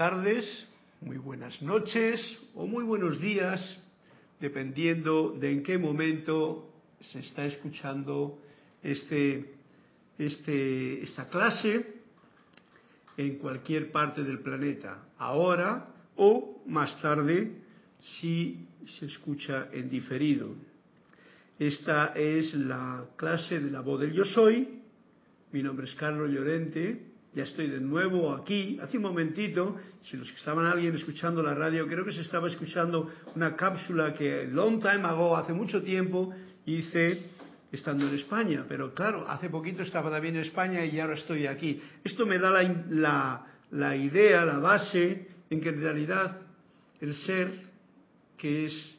Tardes, muy buenas noches o muy buenos días, dependiendo de en qué momento se está escuchando este, este, esta clase en cualquier parte del planeta, ahora o más tarde si se escucha en diferido. Esta es la clase de la voz del yo soy. Mi nombre es Carlos Llorente ya estoy de nuevo aquí. Hace un momentito, si los que estaban alguien escuchando la radio, creo que se estaba escuchando una cápsula que long time ago, hace mucho tiempo, hice estando en España. Pero claro, hace poquito estaba también en España y ahora estoy aquí. Esto me da la, la, la idea, la base, en que en realidad el ser, que es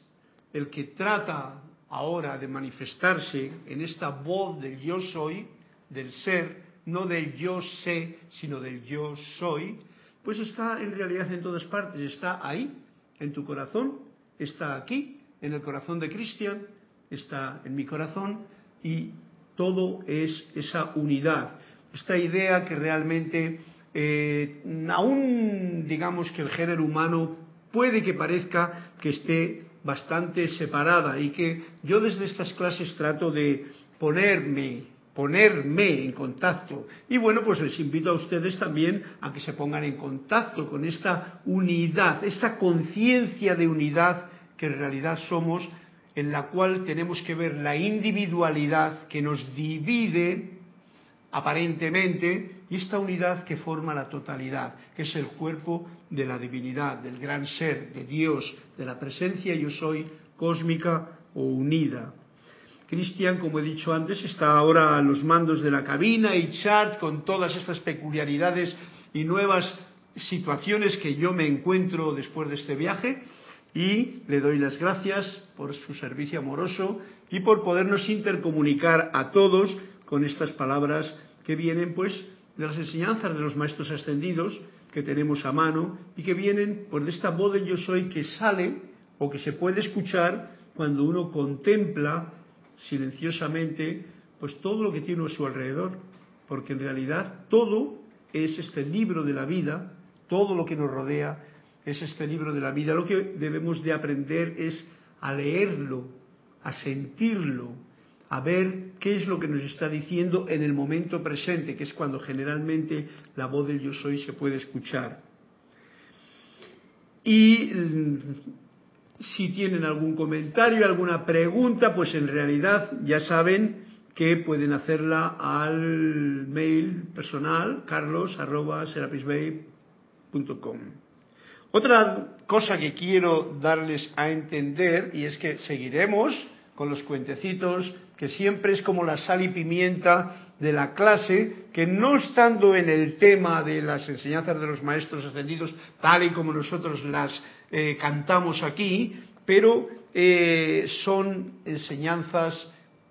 el que trata ahora de manifestarse en esta voz del yo soy, del ser, no del yo sé, sino del yo soy, pues está en realidad en todas partes, está ahí, en tu corazón, está aquí, en el corazón de Cristian, está en mi corazón y todo es esa unidad, esta idea que realmente, eh, aún digamos que el género humano puede que parezca que esté bastante separada y que yo desde estas clases trato de ponerme ponerme en contacto. Y bueno, pues les invito a ustedes también a que se pongan en contacto con esta unidad, esta conciencia de unidad que en realidad somos, en la cual tenemos que ver la individualidad que nos divide aparentemente y esta unidad que forma la totalidad, que es el cuerpo de la divinidad, del gran ser, de Dios, de la presencia yo soy cósmica o unida. Cristian, como he dicho antes, está ahora a los mandos de la cabina y chat con todas estas peculiaridades y nuevas situaciones que yo me encuentro después de este viaje. Y le doy las gracias por su servicio amoroso y por podernos intercomunicar a todos con estas palabras que vienen pues de las enseñanzas de los maestros ascendidos que tenemos a mano y que vienen pues, esta voz de yo soy que sale o que se puede escuchar cuando uno contempla silenciosamente pues todo lo que tiene a su alrededor, porque en realidad todo es este libro de la vida, todo lo que nos rodea es este libro de la vida. Lo que debemos de aprender es a leerlo, a sentirlo, a ver qué es lo que nos está diciendo en el momento presente, que es cuando generalmente la voz del yo soy se puede escuchar. Y si tienen algún comentario, alguna pregunta, pues en realidad ya saben que pueden hacerla al mail personal carlos@serapisbay.com. Otra cosa que quiero darles a entender y es que seguiremos con los cuentecitos que siempre es como la sal y pimienta de la clase, que no estando en el tema de las enseñanzas de los maestros ascendidos, tal y como nosotros las eh, cantamos aquí, pero eh, son enseñanzas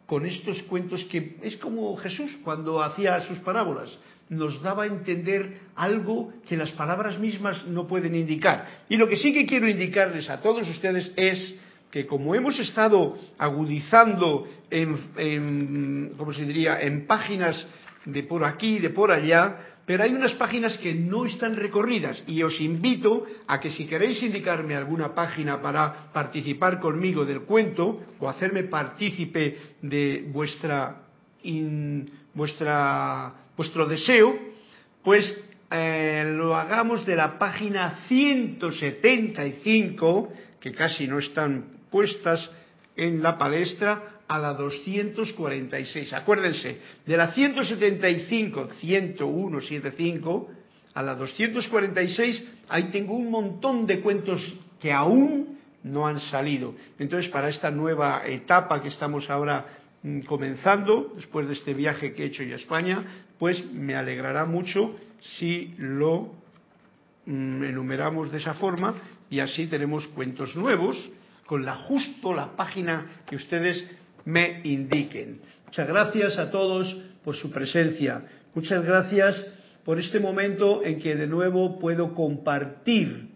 con estos cuentos que es como Jesús cuando hacía sus parábolas, nos daba a entender algo que las palabras mismas no pueden indicar. Y lo que sí que quiero indicarles a todos ustedes es que como hemos estado agudizando en, ¿cómo se diría?, en páginas de por aquí, de por allá, pero hay unas páginas que no están recorridas y os invito a que si queréis indicarme alguna página para participar conmigo del cuento o hacerme partícipe de vuestra, vuestro deseo, pues eh, lo hagamos de la página 175, que casi no están puestas en la palestra a la 246. Acuérdense, de la 175, 10175 a la 246, ahí tengo un montón de cuentos que aún no han salido. Entonces, para esta nueva etapa que estamos ahora mm, comenzando, después de este viaje que he hecho yo a España, pues me alegrará mucho si lo mm, enumeramos de esa forma y así tenemos cuentos nuevos con la justo la página que ustedes me indiquen. Muchas gracias a todos por su presencia. Muchas gracias por este momento en que de nuevo puedo compartir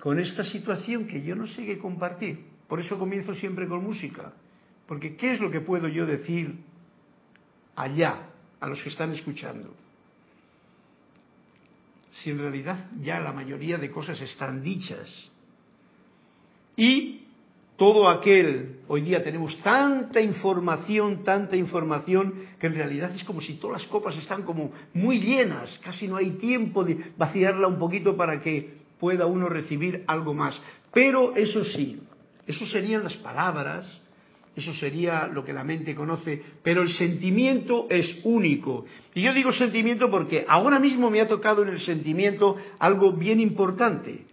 con esta situación que yo no sé qué compartir. Por eso comienzo siempre con música. Porque ¿qué es lo que puedo yo decir allá, a los que están escuchando? si en realidad ya la mayoría de cosas están dichas? Y todo aquel, hoy día tenemos tanta información, tanta información, que en realidad es como si todas las copas están como muy llenas, casi no hay tiempo de vaciarla un poquito para que pueda uno recibir algo más. Pero eso sí, eso serían las palabras, eso sería lo que la mente conoce, pero el sentimiento es único. Y yo digo sentimiento porque ahora mismo me ha tocado en el sentimiento algo bien importante.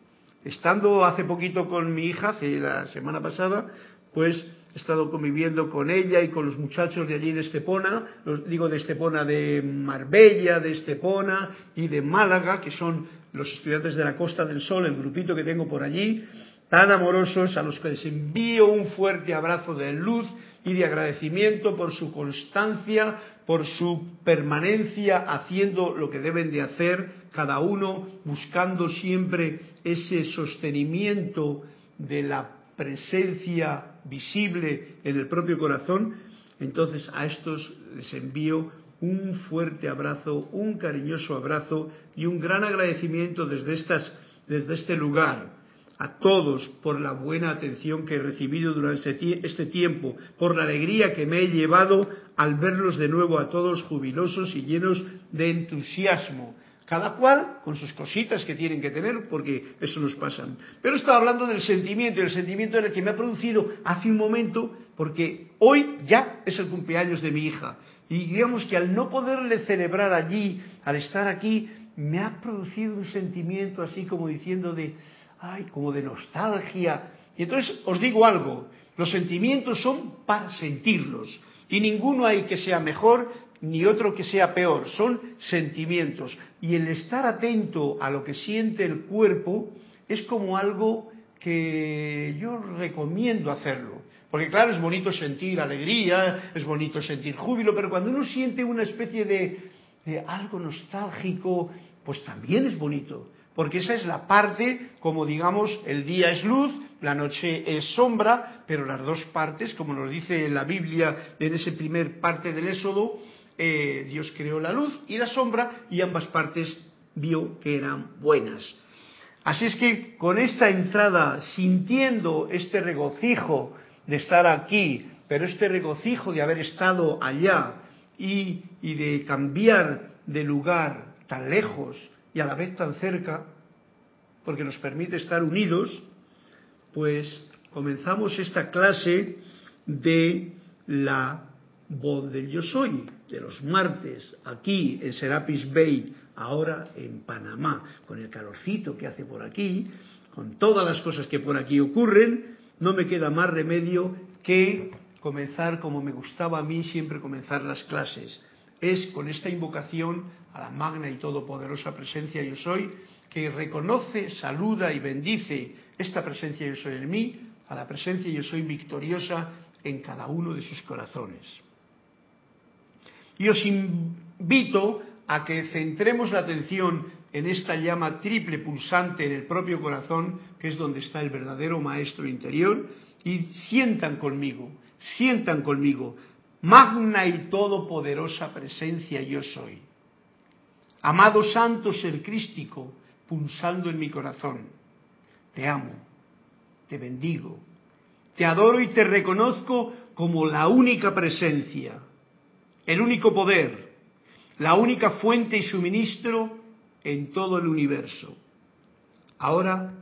Estando hace poquito con mi hija, hace la semana pasada, pues he estado conviviendo con ella y con los muchachos de allí de Estepona, los, digo de Estepona de Marbella, de Estepona y de Málaga, que son los estudiantes de la Costa del Sol, el grupito que tengo por allí, tan amorosos a los que les envío un fuerte abrazo de luz y de agradecimiento por su constancia, por su permanencia haciendo lo que deben de hacer, cada uno buscando siempre ese sostenimiento de la presencia visible en el propio corazón, entonces a estos les envío un fuerte abrazo, un cariñoso abrazo y un gran agradecimiento desde, estas, desde este lugar a todos por la buena atención que he recibido durante este tiempo, por la alegría que me he llevado al verlos de nuevo a todos jubilosos y llenos de entusiasmo. Cada cual con sus cositas que tienen que tener, porque eso nos pasa. Pero estaba hablando del sentimiento, y el sentimiento era el que me ha producido hace un momento, porque hoy ya es el cumpleaños de mi hija. Y digamos que al no poderle celebrar allí, al estar aquí, me ha producido un sentimiento así como diciendo de, ay, como de nostalgia. Y entonces os digo algo, los sentimientos son para sentirlos. Y ninguno hay que sea mejor ni otro que sea peor, son sentimientos. Y el estar atento a lo que siente el cuerpo es como algo que yo recomiendo hacerlo. Porque claro, es bonito sentir alegría, es bonito sentir júbilo, pero cuando uno siente una especie de, algo nostálgico, pues también es bonito porque esa es la parte, como digamos, el día es luz, la noche es sombra, pero las dos partes, como nos dice la Biblia en ese primer parte del Éxodo, eh, Dios creó la luz y la sombra y ambas partes vio que eran buenas. Así es que con esta entrada, sintiendo este regocijo de estar aquí, pero este regocijo de haber estado allá y, y de cambiar de lugar tan lejos, y a la vez tan cerca, porque nos permite estar unidos, pues comenzamos esta clase de la voz del yo soy, de los martes, aquí en Serapis Bay, ahora en Panamá, con el calorcito que hace por aquí, con todas las cosas que por aquí ocurren, no me queda más remedio que comenzar como me gustaba a mí siempre comenzar las clases. Es con esta invocación a la magna y todopoderosa presencia yo soy, que reconoce, saluda y bendice esta presencia yo soy en mí, a la presencia yo soy victoriosa en cada uno de sus corazones. Y os invito a que centremos la atención en esta llama triple pulsante en el propio corazón, que es donde está el verdadero maestro interior, y sientan conmigo, sientan conmigo, magna y todopoderosa presencia yo soy. Amado Santo Ser Crístico, pulsando en mi corazón, te amo, te bendigo, te adoro y te reconozco como la única presencia, el único poder, la única fuente y suministro en todo el universo. Ahora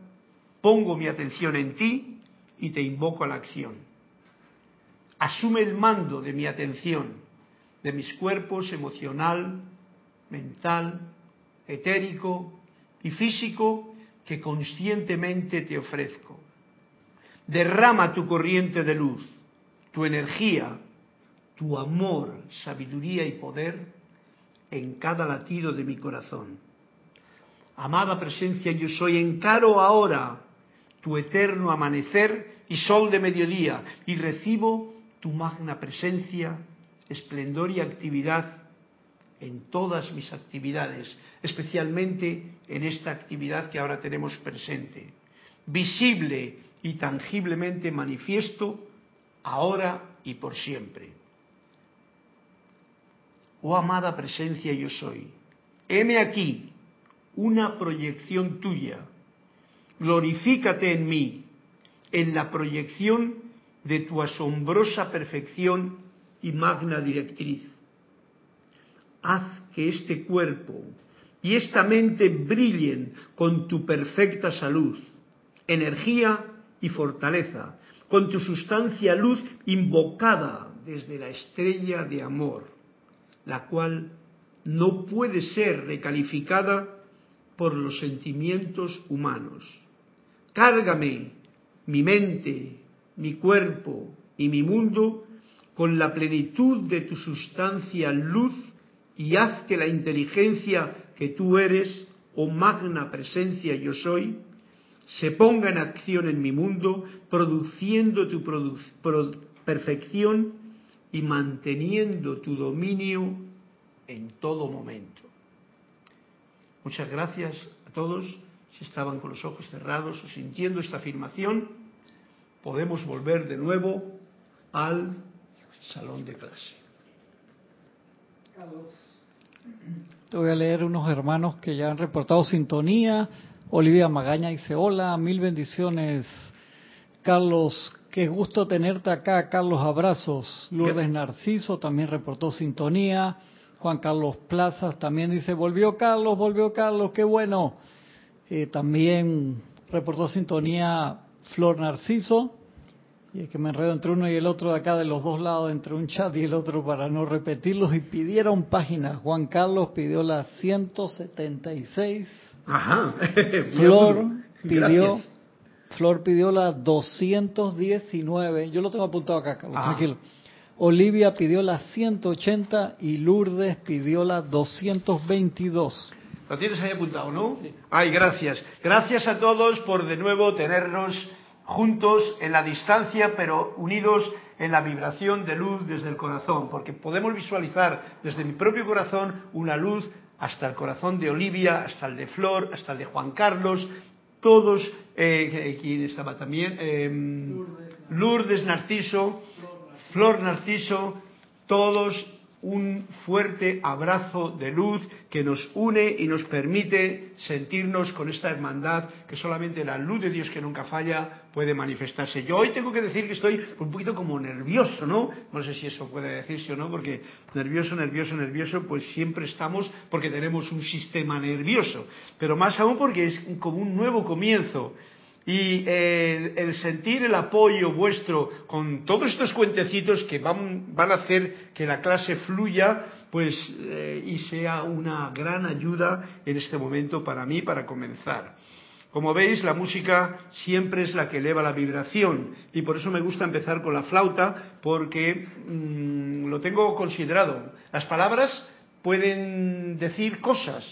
pongo mi atención en ti y te invoco a la acción. Asume el mando de mi atención, de mis cuerpos emocional, mental, etérico y físico que conscientemente te ofrezco. Derrama tu corriente de luz, tu energía, tu amor, sabiduría y poder en cada latido de mi corazón. Amada presencia, yo soy, encaro ahora tu eterno amanecer y sol de mediodía y recibo tu magna presencia, esplendor y actividad en todas mis actividades, especialmente en esta actividad que ahora tenemos presente, visible y tangiblemente manifiesto ahora y por siempre. Oh amada presencia yo soy, heme aquí, una proyección tuya. Glorifícate en mí, en la proyección de tu asombrosa perfección y magna directriz. Haz que este cuerpo y esta mente brillen con tu perfecta salud, energía y fortaleza, con tu sustancia luz invocada desde la estrella de amor, la cual no puede ser recalificada por los sentimientos humanos. Cárgame mi mente, mi cuerpo y mi mundo con la plenitud de tu sustancia luz y haz que la inteligencia que tú eres, o magna presencia yo soy, se ponga en acción en mi mundo, produciendo tu perfección y manteniendo tu dominio en todo momento. Muchas gracias a todos. Si estaban con los ojos cerrados o sintiendo esta afirmación, podemos volver de nuevo al salón de clase. Te voy a leer unos hermanos que ya han reportado sintonía. Olivia Magaña dice, hola, mil bendiciones. Carlos, qué gusto tenerte acá. Carlos, abrazos. Lourdes Narciso también reportó sintonía. Juan Carlos Plazas también dice, volvió Carlos, volvió Carlos, qué bueno. Eh, también reportó sintonía Flor Narciso. Y es que me enredo entre uno y el otro de acá, de los dos lados, entre un chat y el otro, para no repetirlos. Y pidieron páginas. Juan Carlos pidió la 176. Ajá. Flor pidió, Flor pidió la 219. Yo lo tengo apuntado acá, Carlos, ah. tranquilo. Olivia pidió la 180 y Lourdes pidió la 222. Lo tienes ahí apuntado, ¿no? Sí. Ay, gracias. Gracias a todos por de nuevo tenernos juntos en la distancia, pero unidos en la vibración de luz desde el corazón, porque podemos visualizar desde mi propio corazón una luz hasta el corazón de Olivia, hasta el de Flor, hasta el de Juan Carlos, todos, eh, ¿quién estaba también? Em, Lourdes Narciso, Flor Narciso, todos un fuerte abrazo de luz que nos une y nos permite sentirnos con esta hermandad que solamente la luz de Dios que nunca falla puede manifestarse. Yo hoy tengo que decir que estoy un poquito como nervioso, ¿no? No sé si eso puede decirse o no, porque nervioso, nervioso, nervioso, pues siempre estamos porque tenemos un sistema nervioso, pero más aún porque es como un nuevo comienzo y eh, el sentir el apoyo vuestro con todos estos cuentecitos que van, van a hacer que la clase fluya pues eh, y sea una gran ayuda en este momento para mí para comenzar. Como veis, la música siempre es la que eleva la vibración y por eso me gusta empezar con la flauta porque mm, lo tengo considerado. Las palabras pueden decir cosas,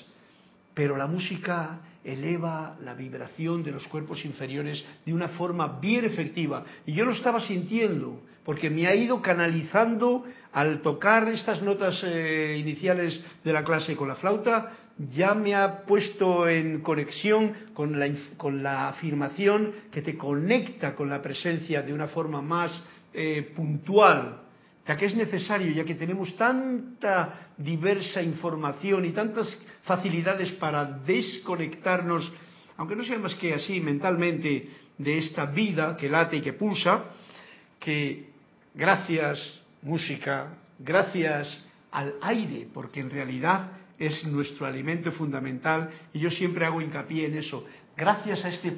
pero la música eleva la vibración de los cuerpos inferiores de una forma bien efectiva. Y yo lo estaba sintiendo, porque me ha ido canalizando al tocar estas notas eh, iniciales de la clase con la flauta, ya me ha puesto en conexión con la, con la afirmación que te conecta con la presencia de una forma más eh, puntual, ya que es necesario, ya que tenemos tanta diversa información y tantas facilidades para desconectarnos, aunque no sea más que así mentalmente, de esta vida que late y que pulsa, que gracias música, gracias al aire, porque en realidad es nuestro alimento fundamental y yo siempre hago hincapié en eso, gracias a este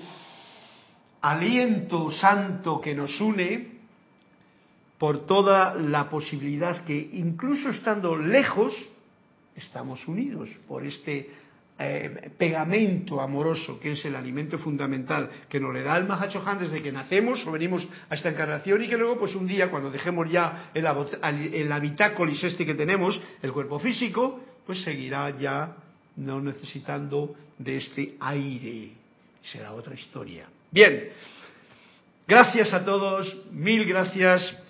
aliento santo que nos une, por toda la posibilidad que incluso estando lejos, estamos unidos por este eh, pegamento amoroso que es el alimento fundamental que nos le da el Mahachohan desde que nacemos o venimos a esta encarnación y que luego pues un día cuando dejemos ya el, el habitácolis este que tenemos, el cuerpo físico, pues seguirá ya no necesitando de este aire. Será otra historia. Bien, gracias a todos, mil gracias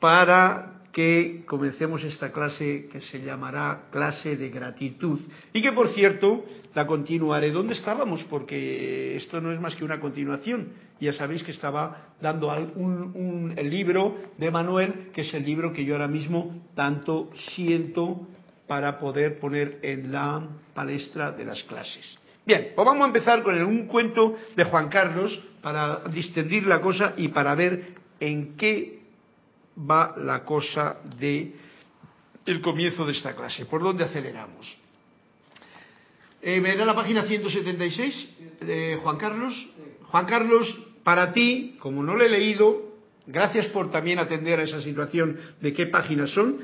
para que comencemos esta clase que se llamará clase de gratitud. Y que por cierto la continuaré donde estábamos porque esto no es más que una continuación. Ya sabéis que estaba dando un, el libro de Manuel que es el libro que yo ahora mismo tanto siento para poder poner en la palestra de las clases. Bien, pues vamos a empezar con un cuento de Juan Carlos para distendir la cosa y para ver en qué va la cosa de el comienzo de esta clase. ¿Por dónde aceleramos? Eh, ¿Me da la página 176 de Juan Carlos? Juan Carlos, para ti, como no lo he leído, gracias por también atender a esa situación de qué páginas son.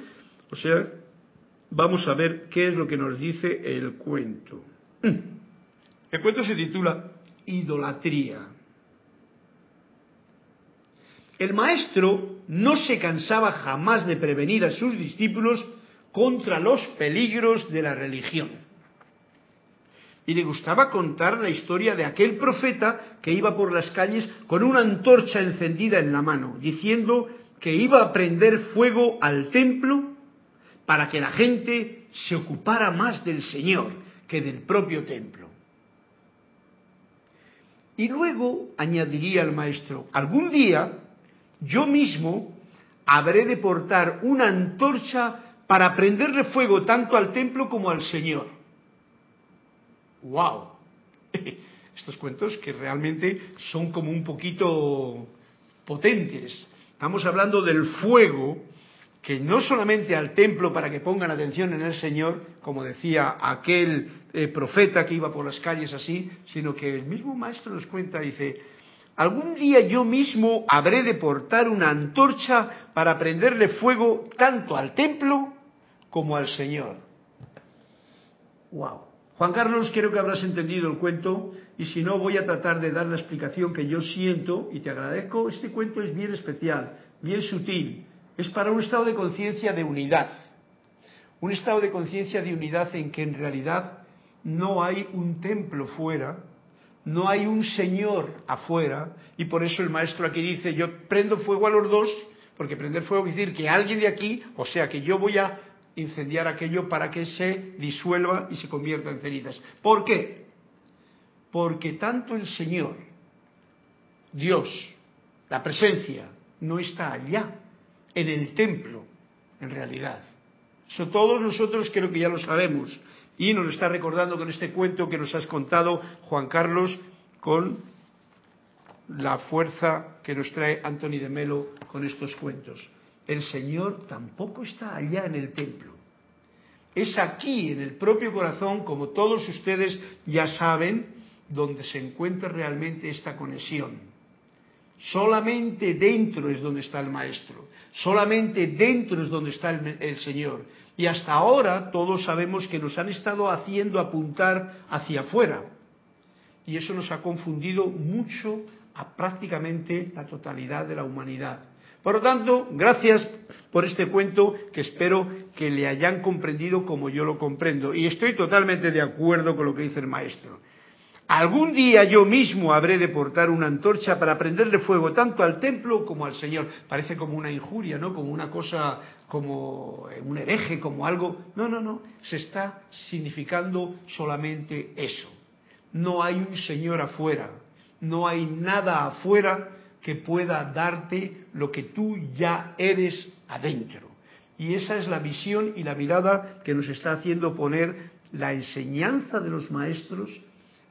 O sea, vamos a ver qué es lo que nos dice el cuento. El cuento se titula Idolatría. El maestro no se cansaba jamás de prevenir a sus discípulos contra los peligros de la religión. Y le gustaba contar la historia de aquel profeta que iba por las calles con una antorcha encendida en la mano, diciendo que iba a prender fuego al templo para que la gente se ocupara más del Señor que del propio templo. Y luego añadiría el maestro, algún día yo mismo habré de portar una antorcha para prenderle fuego tanto al templo como al Señor. ¡Wow! Estos cuentos que realmente son como un poquito potentes. Estamos hablando del fuego que no solamente al templo para que pongan atención en el Señor, como decía aquel eh, profeta que iba por las calles así, sino que el mismo maestro nos cuenta, dice, Algún día yo mismo habré de portar una antorcha para prenderle fuego tanto al templo como al Señor. Wow. Juan Carlos, creo que habrás entendido el cuento y si no voy a tratar de dar la explicación que yo siento y te agradezco. Este cuento es bien especial, bien sutil. Es para un estado de conciencia de unidad. Un estado de conciencia de unidad en que en realidad no hay un templo fuera, no hay un Señor afuera y por eso el maestro aquí dice, yo prendo fuego a los dos, porque prender fuego quiere decir que alguien de aquí, o sea que yo voy a incendiar aquello para que se disuelva y se convierta en cenizas. ¿Por qué? Porque tanto el Señor, Dios, la presencia, no está allá, en el templo, en realidad. Eso todos nosotros creo que ya lo sabemos. Y nos está recordando con este cuento que nos has contado, Juan Carlos, con la fuerza que nos trae Anthony de Melo con estos cuentos. El Señor tampoco está allá en el templo. Es aquí, en el propio corazón, como todos ustedes ya saben, donde se encuentra realmente esta conexión. Solamente dentro es donde está el Maestro. Solamente dentro es donde está el, el Señor. Y hasta ahora todos sabemos que nos han estado haciendo apuntar hacia afuera. Y eso nos ha confundido mucho a prácticamente la totalidad de la humanidad. Por lo tanto, gracias por este cuento que espero que le hayan comprendido como yo lo comprendo. Y estoy totalmente de acuerdo con lo que dice el maestro. Algún día yo mismo habré de portar una antorcha para prenderle fuego tanto al templo como al Señor. Parece como una injuria, ¿no? Como una cosa, como un hereje, como algo. No, no, no. Se está significando solamente eso. No hay un Señor afuera. No hay nada afuera que pueda darte lo que tú ya eres adentro. Y esa es la visión y la mirada que nos está haciendo poner la enseñanza de los maestros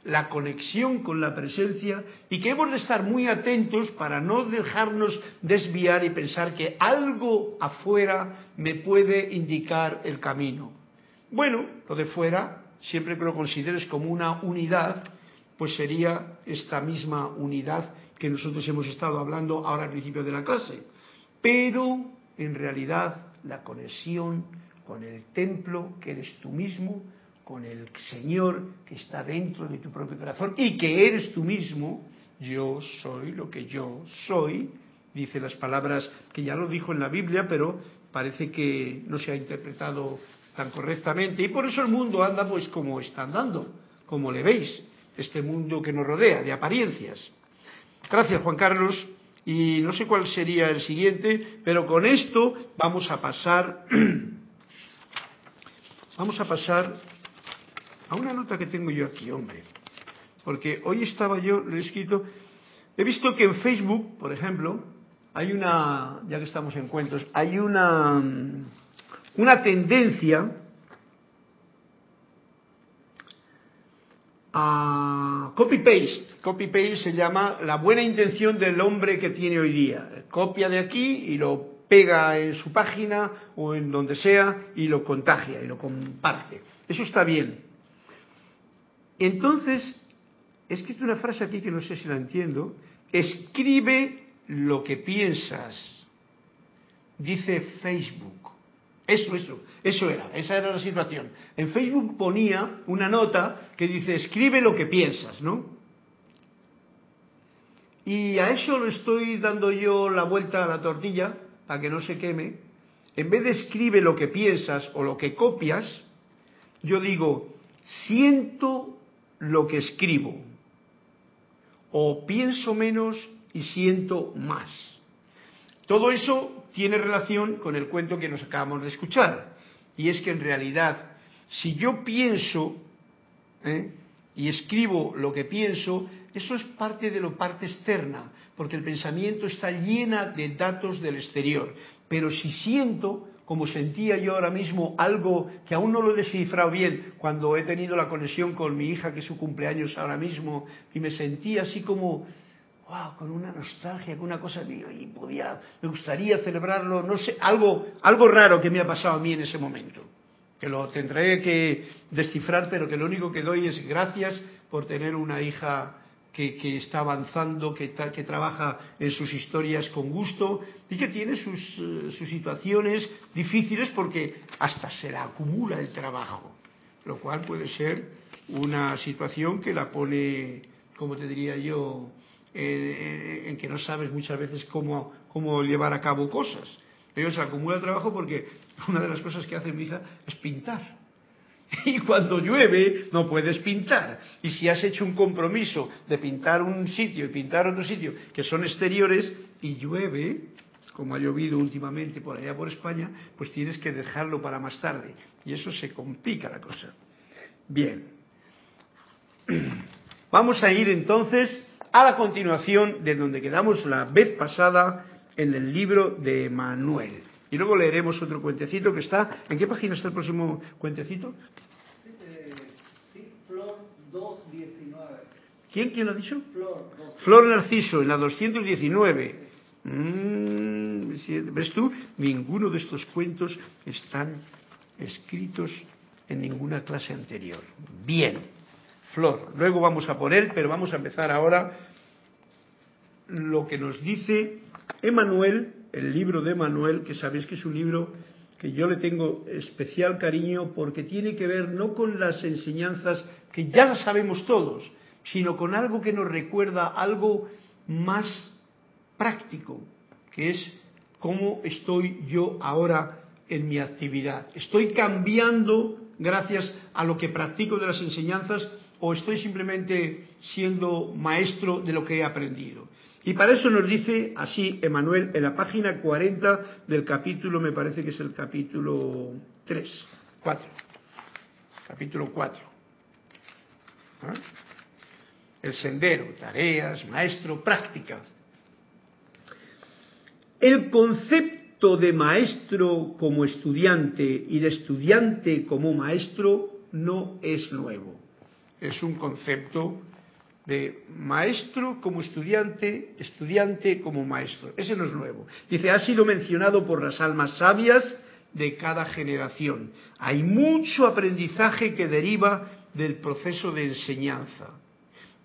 la conexión con la presencia y que hemos de estar muy atentos para no dejarnos desviar y pensar que algo afuera me puede indicar el camino. Bueno, lo de fuera, siempre que lo consideres como una unidad, pues sería esta misma unidad que nosotros hemos estado hablando ahora al principio de la clase. Pero, en realidad, la conexión con el templo, que eres tú mismo, con el Señor que está dentro de tu propio corazón y que eres tú mismo, yo soy lo que yo soy, dice las palabras que ya lo dijo en la Biblia, pero parece que no se ha interpretado tan correctamente y por eso el mundo anda pues como está andando, como le veis, este mundo que nos rodea, de apariencias. Gracias Juan Carlos y no sé cuál sería el siguiente, pero con esto vamos a pasar, vamos a pasar a una nota que tengo yo aquí, hombre. Porque hoy estaba yo, lo he escrito, he visto que en Facebook, por ejemplo, hay una, ya que estamos en cuentos, hay una, una tendencia a copy-paste. Copy-paste se llama la buena intención del hombre que tiene hoy día. Copia de aquí y lo pega en su página o en donde sea y lo contagia y lo comparte. Eso está bien. Entonces, escrito una frase aquí que no sé si la entiendo. Escribe lo que piensas, dice Facebook. Eso, eso, eso era, esa era la situación. En Facebook ponía una nota que dice, escribe lo que piensas, ¿no? Y a eso le estoy dando yo la vuelta a la tortilla para que no se queme. En vez de escribe lo que piensas o lo que copias, yo digo, siento lo que escribo. O pienso menos y siento más. Todo eso tiene relación con el cuento que nos acabamos de escuchar. Y es que en realidad, si yo pienso ¿eh? y escribo lo que pienso, eso es parte de lo parte externa, porque el pensamiento está llena de datos del exterior. Pero si siento, como sentía yo ahora mismo, algo que aún no lo he descifrado bien, cuando he tenido la conexión con mi hija, que es su cumpleaños ahora mismo, y me sentía así como wow, con una nostalgia, con una cosa, y podía, me gustaría celebrarlo, no sé, algo, algo raro que me ha pasado a mí en ese momento, que lo tendré que descifrar, pero que lo único que doy es gracias por tener una hija que, está avanzando, que, que, trabaja en sus historias con gusto y que tiene sus, eh, sus situaciones difíciles porque hasta se la acumula el trabajo, lo cual puede ser una situación que la pone, como te diría yo, eh, en que no sabes muchas veces cómo, llevar a cabo cosas. Pero se acumula trabajo porque una de las cosas que hace mi es pintar. Y cuando llueve no puedes pintar. Y si has hecho un compromiso de pintar un sitio y pintar otro sitio que son exteriores y llueve, como ha llovido últimamente por allá por España, pues tienes que dejarlo para más tarde. Y eso se complica la cosa. Bien. Vamos a ir entonces a la continuación de donde quedamos la vez pasada en el libro de Manuel. Y luego leeremos otro cuentecito que está. ¿En qué página está el próximo cuentecito? Sí, Flor 219. ¿Quién, quién lo ha dicho? Flor, Flor Narciso, en la 219. Mm, ¿Ves tú? Ninguno de estos cuentos están escritos en ninguna clase anterior. Bien flor. Luego vamos a por él, pero vamos a empezar ahora lo que nos dice Emanuel, el libro de Emanuel, que sabéis que es un libro que yo le tengo especial cariño porque tiene que ver no con las enseñanzas que ya las sabemos todos, sino con algo que nos recuerda algo más práctico, que es cómo estoy yo ahora en mi actividad. Estoy cambiando gracias a lo que practico de las enseñanzas o estoy simplemente siendo maestro de lo que he aprendido. Y para eso nos dice así Emanuel en la página 40 del capítulo, me parece que es el capítulo 3, 4, capítulo 4. ¿Ah? El sendero, tareas, maestro, práctica. El concepto de maestro como estudiante y de estudiante como maestro no es nuevo es un concepto de maestro como estudiante, estudiante como maestro. Ese no es nuevo. Dice, ha sido mencionado por las almas sabias de cada generación. Hay mucho aprendizaje que deriva del proceso de enseñanza,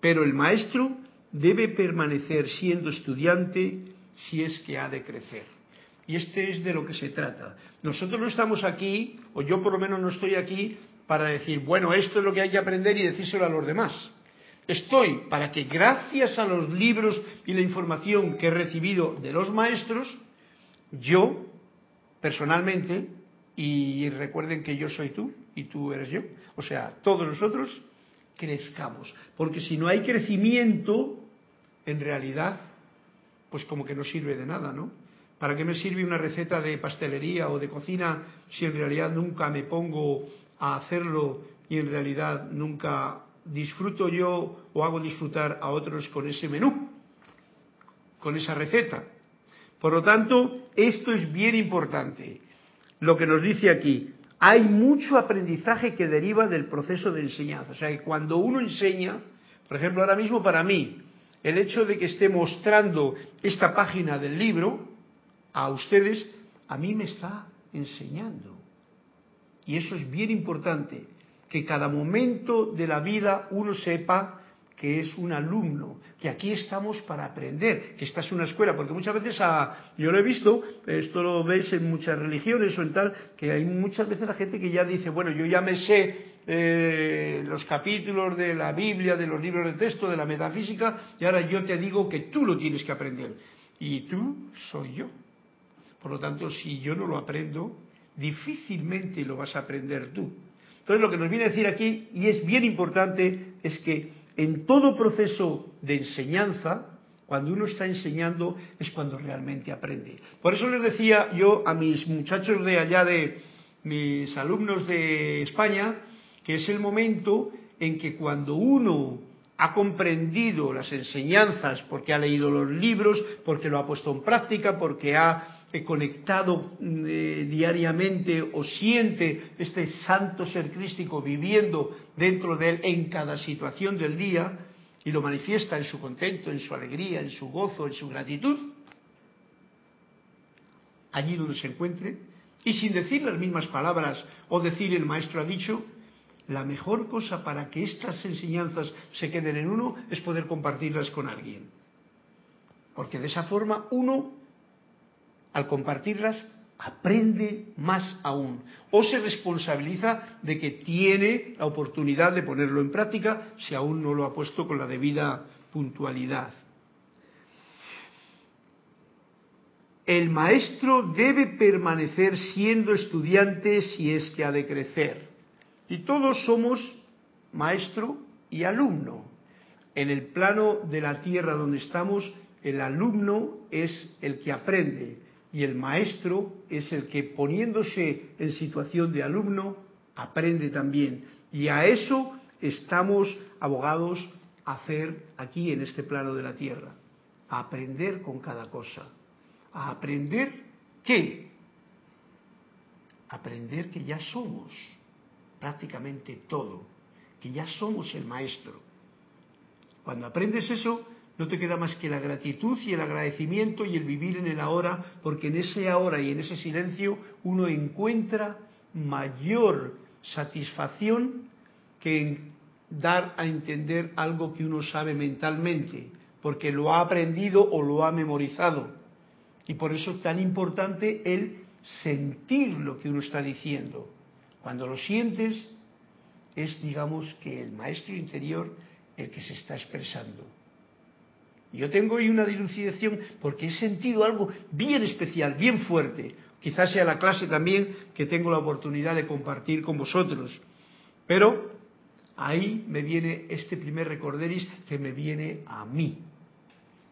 pero el maestro debe permanecer siendo estudiante si es que ha de crecer. Y este es de lo que se trata. Nosotros no estamos aquí, o yo por lo menos no estoy aquí, para decir, bueno, esto es lo que hay que aprender y decírselo a los demás. Estoy para que gracias a los libros y la información que he recibido de los maestros, yo, personalmente, y recuerden que yo soy tú y tú eres yo, o sea, todos nosotros crezcamos. Porque si no hay crecimiento, en realidad, pues como que no sirve de nada, ¿no? ¿Para qué me sirve una receta de pastelería o de cocina si en realidad nunca me pongo a hacerlo y en realidad nunca disfruto yo o hago disfrutar a otros con ese menú, con esa receta. Por lo tanto, esto es bien importante. Lo que nos dice aquí, hay mucho aprendizaje que deriva del proceso de enseñanza. O sea, que cuando uno enseña, por ejemplo, ahora mismo para mí, el hecho de que esté mostrando esta página del libro a ustedes, a mí me está enseñando. Y eso es bien importante, que cada momento de la vida uno sepa que es un alumno, que aquí estamos para aprender, que esta es una escuela, porque muchas veces a, yo lo he visto, esto lo ves en muchas religiones o en tal, que hay muchas veces la gente que ya dice, bueno, yo ya me sé eh, los capítulos de la Biblia, de los libros de texto, de la metafísica, y ahora yo te digo que tú lo tienes que aprender. Y tú soy yo. Por lo tanto, si yo no lo aprendo, difícilmente lo vas a aprender tú. Entonces, lo que nos viene a decir aquí, y es bien importante, es que en todo proceso de enseñanza, cuando uno está enseñando, es cuando realmente aprende. Por eso les decía yo a mis muchachos de allá de mis alumnos de España, que es el momento en que cuando uno ha comprendido las enseñanzas, porque ha leído los libros, porque lo ha puesto en práctica, porque ha conectado eh, diariamente o siente este santo ser crístico viviendo dentro de él en cada situación del día y lo manifiesta en su contento, en su alegría, en su gozo, en su gratitud, allí donde se encuentre, y sin decir las mismas palabras o decir el maestro ha dicho, la mejor cosa para que estas enseñanzas se queden en uno es poder compartirlas con alguien. Porque de esa forma uno al compartirlas, aprende más aún o se responsabiliza de que tiene la oportunidad de ponerlo en práctica si aún no lo ha puesto con la debida puntualidad. El maestro debe permanecer siendo estudiante si es que ha de crecer. Y todos somos maestro y alumno. En el plano de la tierra donde estamos, el alumno es el que aprende, y el maestro es el que poniéndose en situación de alumno aprende también. Y a eso estamos abogados a hacer aquí en este plano de la tierra, a aprender con cada cosa, a aprender qué, aprender que ya somos prácticamente todo, que ya somos el maestro. Cuando aprendes eso, no te queda más que la gratitud y el agradecimiento y el vivir en el ahora, porque en ese ahora y en ese silencio uno encuentra mayor satisfacción que en dar a entender algo que uno sabe mentalmente, porque lo ha aprendido o lo ha memorizado. Y por eso es tan importante el sentir lo que uno está diciendo. Cuando lo sientes, es, digamos, que el maestro interior el que se está expresando. Yo tengo hoy una dilucidación porque he sentido algo bien especial, bien fuerte. Quizás sea la clase también que tengo la oportunidad de compartir con vosotros. Pero ahí me viene este primer recorderis que me viene a mí.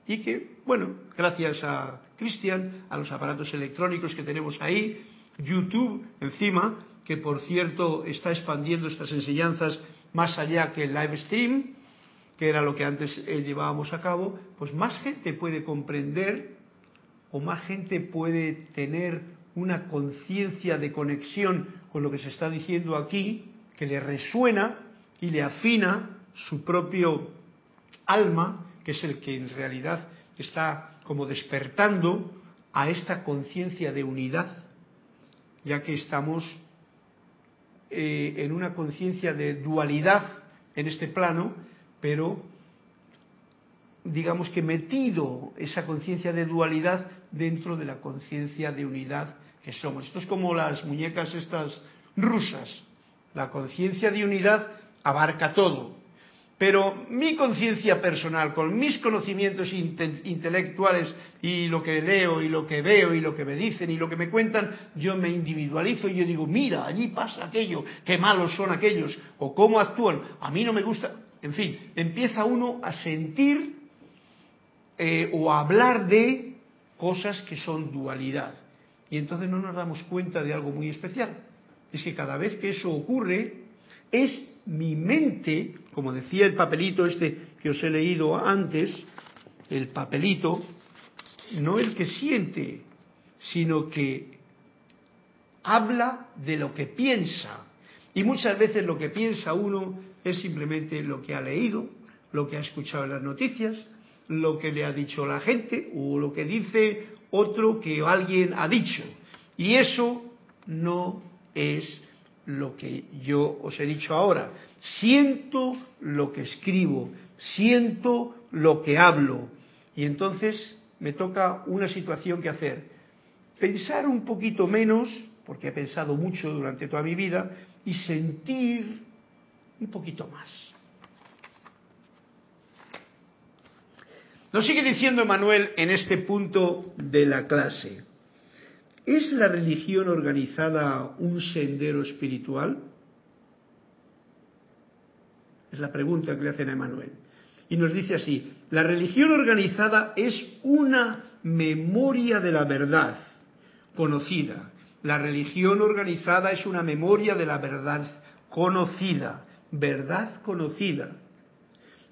Y que, bueno, gracias a Cristian, a los aparatos electrónicos que tenemos ahí, YouTube encima, que por cierto está expandiendo estas enseñanzas más allá que el live stream, que era lo que antes eh, llevábamos a cabo, pues más gente puede comprender o más gente puede tener una conciencia de conexión con lo que se está diciendo aquí, que le resuena y le afina su propio alma, que es el que en realidad está como despertando a esta conciencia de unidad, ya que estamos eh, en una conciencia de dualidad en este plano, pero digamos que metido esa conciencia de dualidad dentro de la conciencia de unidad que somos. Esto es como las muñecas estas rusas. La conciencia de unidad abarca todo. Pero mi conciencia personal, con mis conocimientos intelectuales y lo que leo y lo que veo y lo que me dicen y lo que me cuentan, yo me individualizo y yo digo, mira, allí pasa aquello, qué malos son aquellos, o cómo actúan, a mí no me gusta. En fin, empieza uno a sentir eh, o a hablar de cosas que son dualidad. Y entonces no nos damos cuenta de algo muy especial. Es que cada vez que eso ocurre, es mi mente, como decía el papelito este que os he leído antes, el papelito, no el que siente, sino que habla de lo que piensa. Y muchas veces lo que piensa uno es simplemente lo que ha leído, lo que ha escuchado en las noticias, lo que le ha dicho la gente o lo que dice otro que alguien ha dicho. Y eso no es lo que yo os he dicho ahora. Siento lo que escribo, siento lo que hablo. Y entonces me toca una situación que hacer. Pensar un poquito menos, porque he pensado mucho durante toda mi vida, y sentir un poquito más. Nos sigue diciendo Manuel en este punto de la clase. ¿Es la religión organizada un sendero espiritual? Es la pregunta que le hacen a Emanuel. Y nos dice así, la religión organizada es una memoria de la verdad conocida. La religión organizada es una memoria de la verdad conocida, verdad conocida.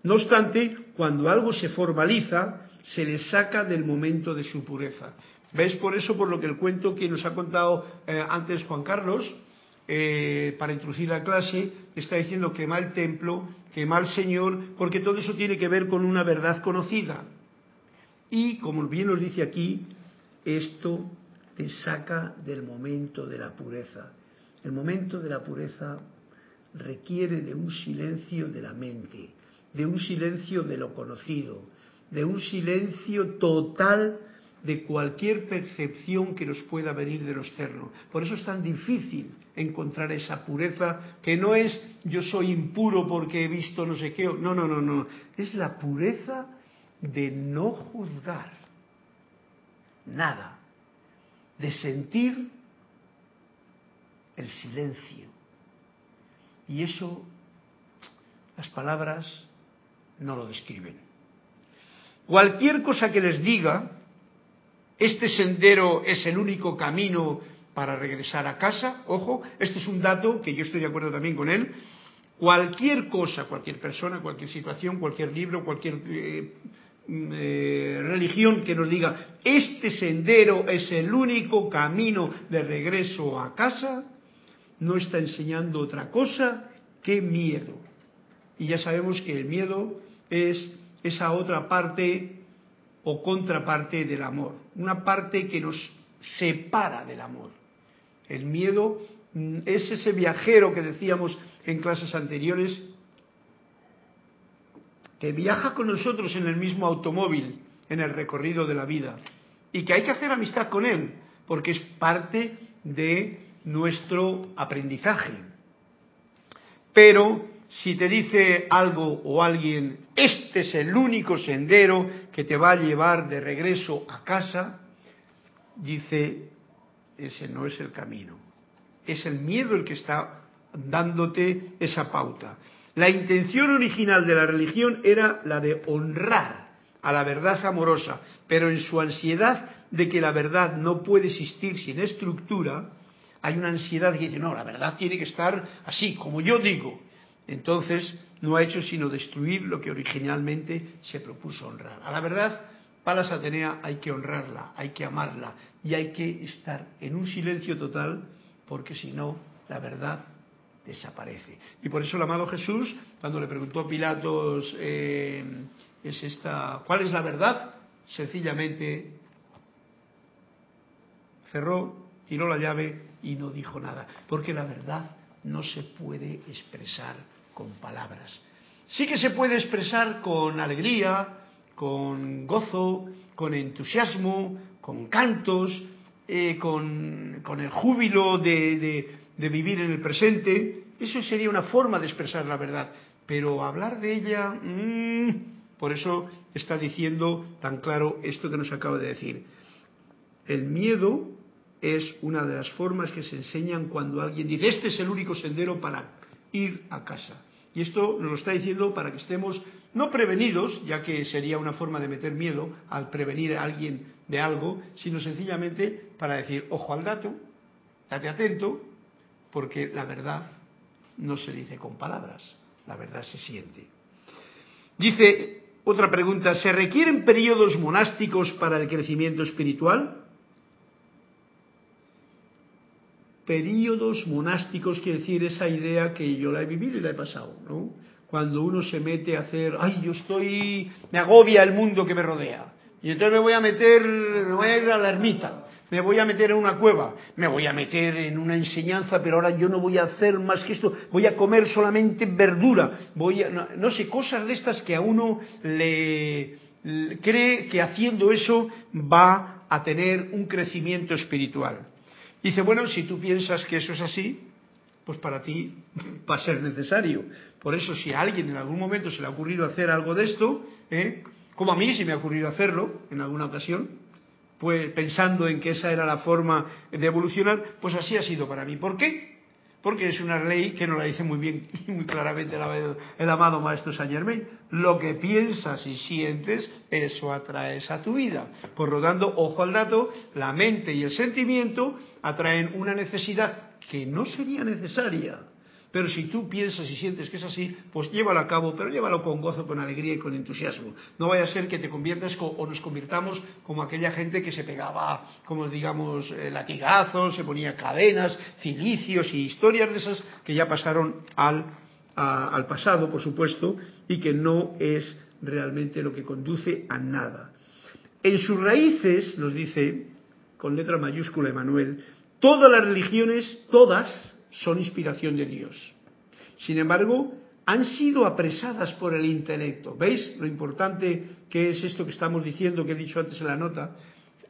No obstante, cuando algo se formaliza, se le saca del momento de su pureza. ¿Ves? Por eso, por lo que el cuento que nos ha contado eh, antes Juan Carlos, eh, para introducir la clase, está diciendo que el templo, quema el Señor, porque todo eso tiene que ver con una verdad conocida. Y, como bien nos dice aquí, esto te saca del momento de la pureza. El momento de la pureza requiere de un silencio de la mente, de un silencio de lo conocido, de un silencio total de cualquier percepción que nos pueda venir de lo externo. Por eso es tan difícil encontrar esa pureza que no es yo soy impuro porque he visto no sé qué. No, no, no, no. Es la pureza de no juzgar nada, de sentir el silencio. Y eso las palabras no lo describen. Cualquier cosa que les diga, este sendero es el único camino para regresar a casa, ojo, este es un dato que yo estoy de acuerdo también con él, cualquier cosa, cualquier persona, cualquier situación, cualquier libro, cualquier eh, mm, eh, religión que nos diga, este sendero es el único camino de regreso a casa, no está enseñando otra cosa que miedo. Y ya sabemos que el miedo es esa otra parte o contraparte del amor, una parte que nos separa del amor. El miedo mm, es ese viajero que decíamos en clases anteriores, que viaja con nosotros en el mismo automóvil en el recorrido de la vida y que hay que hacer amistad con él, porque es parte de nuestro aprendizaje. Pero si te dice algo o alguien, este es el único sendero que te va a llevar de regreso a casa, dice, ese no es el camino. Es el miedo el que está dándote esa pauta. La intención original de la religión era la de honrar a la verdad amorosa, pero en su ansiedad de que la verdad no puede existir sin estructura, hay una ansiedad que dice, no, la verdad tiene que estar así, como yo digo. Entonces no ha hecho sino destruir lo que originalmente se propuso honrar. A la verdad, Palas Atenea hay que honrarla, hay que amarla y hay que estar en un silencio total porque si no, la verdad desaparece. Y por eso el amado Jesús, cuando le preguntó a Pilatos, eh, es esta, ¿cuál es la verdad? Sencillamente cerró, tiró la llave y no dijo nada, porque la verdad no se puede expresar con palabras. Sí que se puede expresar con alegría, con gozo, con entusiasmo, con cantos, eh, con, el júbilo de, vivir en el presente. Eso sería una forma de expresar la verdad. Pero hablar de ella, mm, por eso está diciendo tan claro esto que nos acaba de decir. El miedo es una de las formas que se enseñan cuando alguien dice, este es el único sendero para ir a casa. Y esto nos lo está diciendo para que estemos no prevenidos, ya que sería una forma de meter miedo al prevenir a alguien de algo, sino sencillamente para decir, ojo al dato, date atento, porque la verdad no se dice con palabras, la verdad se siente. Dice otra pregunta, ¿se requieren periodos monásticos para el crecimiento espiritual? Períodos monásticos quiere decir esa idea que yo la he vivido y la he pasado, ¿no? Cuando uno se mete a hacer, ay, yo estoy, me agobia el mundo que me rodea. Y entonces me voy a meter, me voy a ir a la ermita, me voy a meter en una cueva, me voy a meter en una enseñanza, pero ahora yo no voy a hacer más que esto, voy a comer solamente verdura, voy a, no, sé, cosas de estas que a uno le cree que haciendo eso va a tener un crecimiento espiritual. Dice, bueno, si tú piensas que eso es así, pues para ti va a ser necesario. Por eso, si a alguien en algún momento se le ha ocurrido hacer algo de esto, ¿eh? como a mí se me ha ocurrido hacerlo en alguna ocasión, pues pensando en que esa era la forma de evolucionar, pues así ha sido para mí. ¿Por qué? Porque es una ley que nos la dice muy bien y muy claramente el, el amado Maestro Saint Germain. Lo que piensas y sientes, eso atraes a tu vida. Por lo tanto, ojo al dato, la mente y el sentimiento atraen una necesidad que no sería necesaria. Pero si tú piensas y sientes que es así, pues llévalo a cabo, pero llévalo con gozo, con alegría y con entusiasmo. No vaya a ser que te conviertas o nos convirtamos como aquella gente que se pegaba, como digamos, eh, latigazos, se ponía cadenas, cilicios y historias de esas que ya pasaron al, al pasado, por supuesto, y que no es realmente lo que conduce a nada. En sus raíces, nos dice, con letra mayúscula Emanuel, todas las religiones, todas, son inspiración de Dios. Sin embargo, han sido apresadas por el intelecto. ¿Veis lo importante que es esto que estamos diciendo, que he dicho antes en la nota?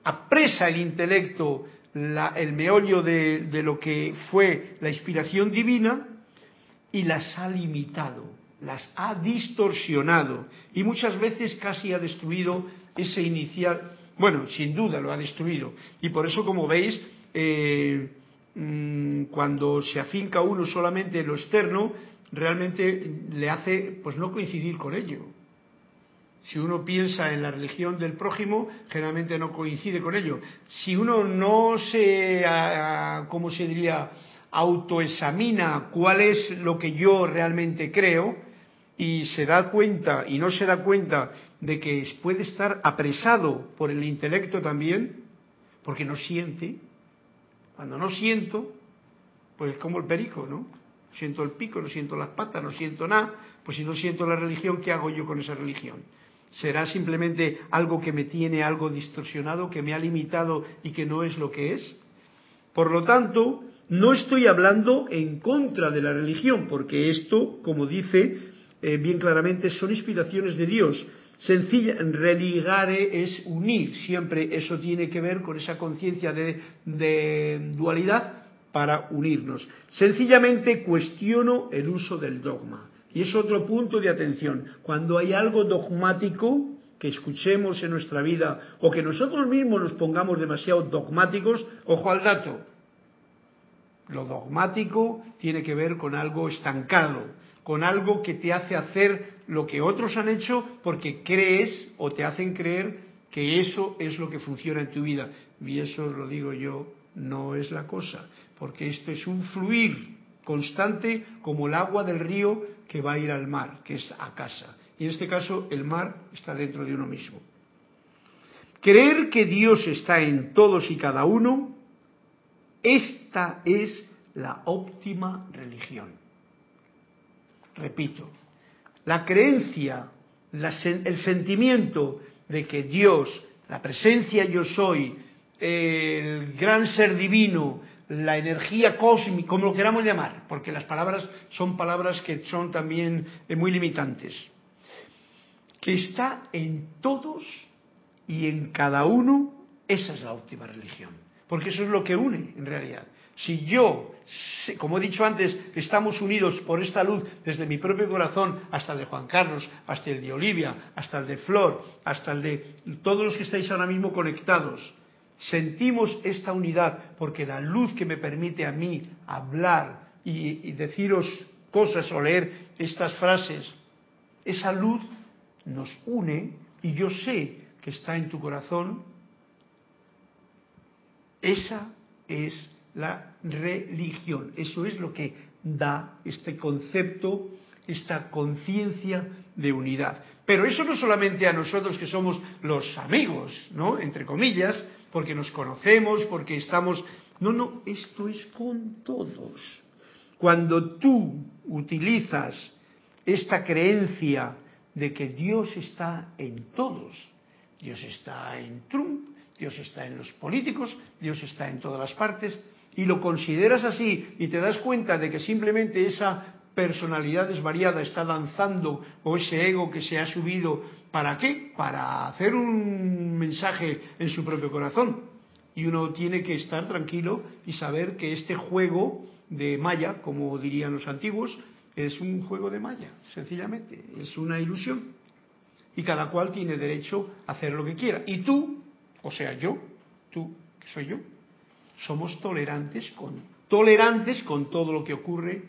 Apresa el intelecto la, el meollo de, lo que fue la inspiración divina y las ha limitado, las ha distorsionado y muchas veces casi ha destruido ese inicial, bueno, sin duda lo ha destruido. Y por eso, como veis, eh, cuando se afinca uno solamente en lo externo, realmente le hace pues no coincidir con ello. Si uno piensa en la religión del prójimo, generalmente no coincide con ello. Si uno no se, ¿cómo se diría?, autoexamina cuál es lo que yo realmente creo y se da cuenta y no se da cuenta de que puede estar apresado por el intelecto también, porque no siente, cuando no siento, pues es como el perico, ¿no? Siento el pico, no siento las patas, no siento nada. Pues si no siento la religión, ¿qué hago yo con esa religión? ¿Será simplemente algo que me tiene algo distorsionado, que me ha limitado y que no es lo que es? Por lo tanto, no estoy hablando en contra de la religión, porque esto, como dice eh, bien claramente, son inspiraciones de Dios. Sencilla, religare es unir, siempre eso tiene que ver con esa conciencia de, de dualidad para unirnos. Sencillamente cuestiono el uso del dogma. Y es otro punto de atención. Cuando hay algo dogmático que escuchemos en nuestra vida o que nosotros mismos nos pongamos demasiado dogmáticos, ojo al dato. Lo dogmático tiene que ver con algo estancado, con algo que te hace hacer lo que otros han hecho porque crees o te hacen creer que eso es lo que funciona en tu vida. Y eso lo digo yo, no es la cosa porque esto es un fluir constante como el agua del río que va a ir al mar, que es a casa. Y en este caso el mar está dentro de uno mismo. Creer que Dios está en todos y cada uno, esta es la óptima religión. Repito, la creencia, el sentimiento de que Dios, la presencia yo soy, el gran ser divino, la energía cósmica, como lo queramos llamar, porque las palabras son palabras que son también eh, muy limitantes, que está en todos y en cada uno, esa es la óptima religión, porque eso es lo que une en realidad. Si yo, como he dicho antes, estamos unidos por esta luz desde mi propio corazón hasta el de Juan Carlos, hasta el de Olivia, hasta el de Flor, hasta el de todos los que estáis ahora mismo conectados, sentimos esta unidad porque la luz que me permite a mí hablar y, y, deciros cosas o leer estas frases, esa luz nos une y yo sé que está en tu corazón, esa es la religión, eso es lo que da este concepto, esta conciencia de unidad. Pero eso no solamente a nosotros que somos los amigos, ¿no? Entre comillas, porque nos conocemos, porque estamos... No, no, esto es con todos. Cuando tú utilizas esta creencia de que Dios está en todos, Dios está en Trump, Dios está en los políticos, Dios está en todas las partes, y lo consideras así y te das cuenta de que simplemente esa personalidad desvariada está danzando o ese ego que se ha subido, ¿para qué? Para hacer un mensaje en su propio corazón. Y uno tiene que estar tranquilo y saber que este juego de Maya, como dirían los antiguos, es un juego de Maya, sencillamente, es una ilusión. Y cada cual tiene derecho a hacer lo que quiera. Y tú, o sea, yo, tú, que soy yo, somos tolerantes con, tolerantes con todo lo que ocurre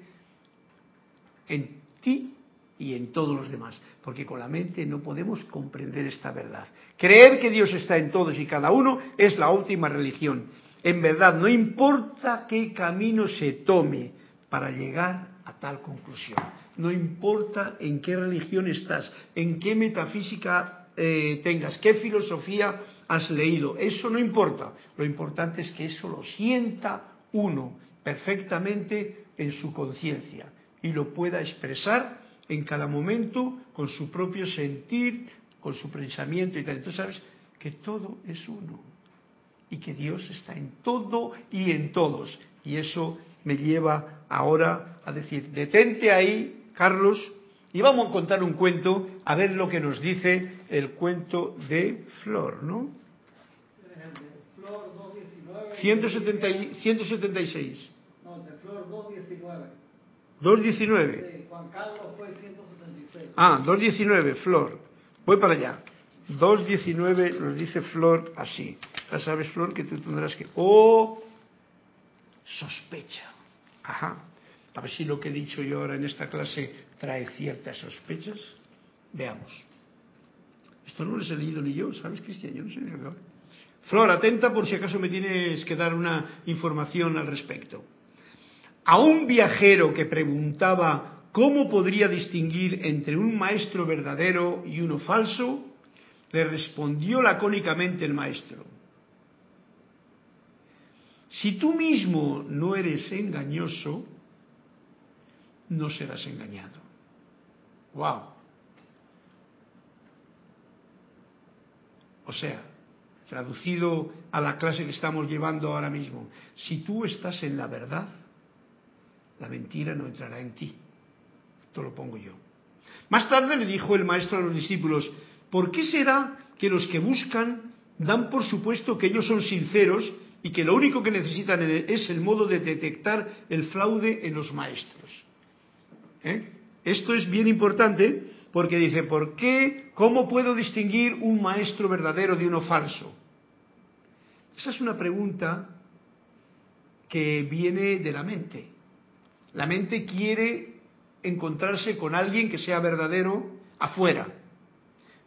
en ti y en todos los demás, porque con la mente no podemos comprender esta verdad. Creer que Dios está en todos y cada uno es la última religión. En verdad, no importa qué camino se tome para llegar a tal conclusión. No importa en qué religión estás, en qué metafísica eh, tengas, qué filosofía has leído, eso no importa. Lo importante es que eso lo sienta uno perfectamente en su conciencia y lo pueda expresar en cada momento con su propio sentir, con su pensamiento y tal. Entonces sabes que todo es uno y que Dios está en todo y en todos. Y eso me lleva ahora a decir, detente ahí, Carlos, y vamos a contar un cuento, a ver lo que nos dice el cuento de Flor, ¿no? 176. No, de Flor 219. 2.19. Juan Carlos fue 176. Ah, 2.19, Flor. Voy para allá. 2.19 nos dice Flor así. Ya sabes, Flor, que tú tendrás que... Oh, sospecha. Ajá. A ver si lo que he dicho yo ahora en esta clase trae ciertas sospechas. Veamos. Esto no lo he leído ni yo, ¿sabes, Cristian? Yo no sé ni lo Flor, atenta por si acaso me tienes que dar una información al respecto. A un viajero que preguntaba cómo podría distinguir entre un maestro verdadero y uno falso, le respondió lacónicamente el maestro. Si tú mismo no eres engañoso, no serás engañado. ¡Wow! O sea, traducido a la clase que estamos llevando ahora mismo, si tú estás en la verdad, la mentira no entrará en ti. Esto lo pongo yo. Más tarde le dijo el maestro a los discípulos, ¿por qué será que los que buscan dan por supuesto que ellos son sinceros y que lo único que necesitan es el modo de detectar el fraude en los maestros? ¿Eh? Esto es bien importante porque dice, ¿por qué? ¿Cómo puedo distinguir un maestro verdadero de uno falso? Esa es una pregunta que viene de la mente. La mente quiere encontrarse con alguien que sea verdadero afuera.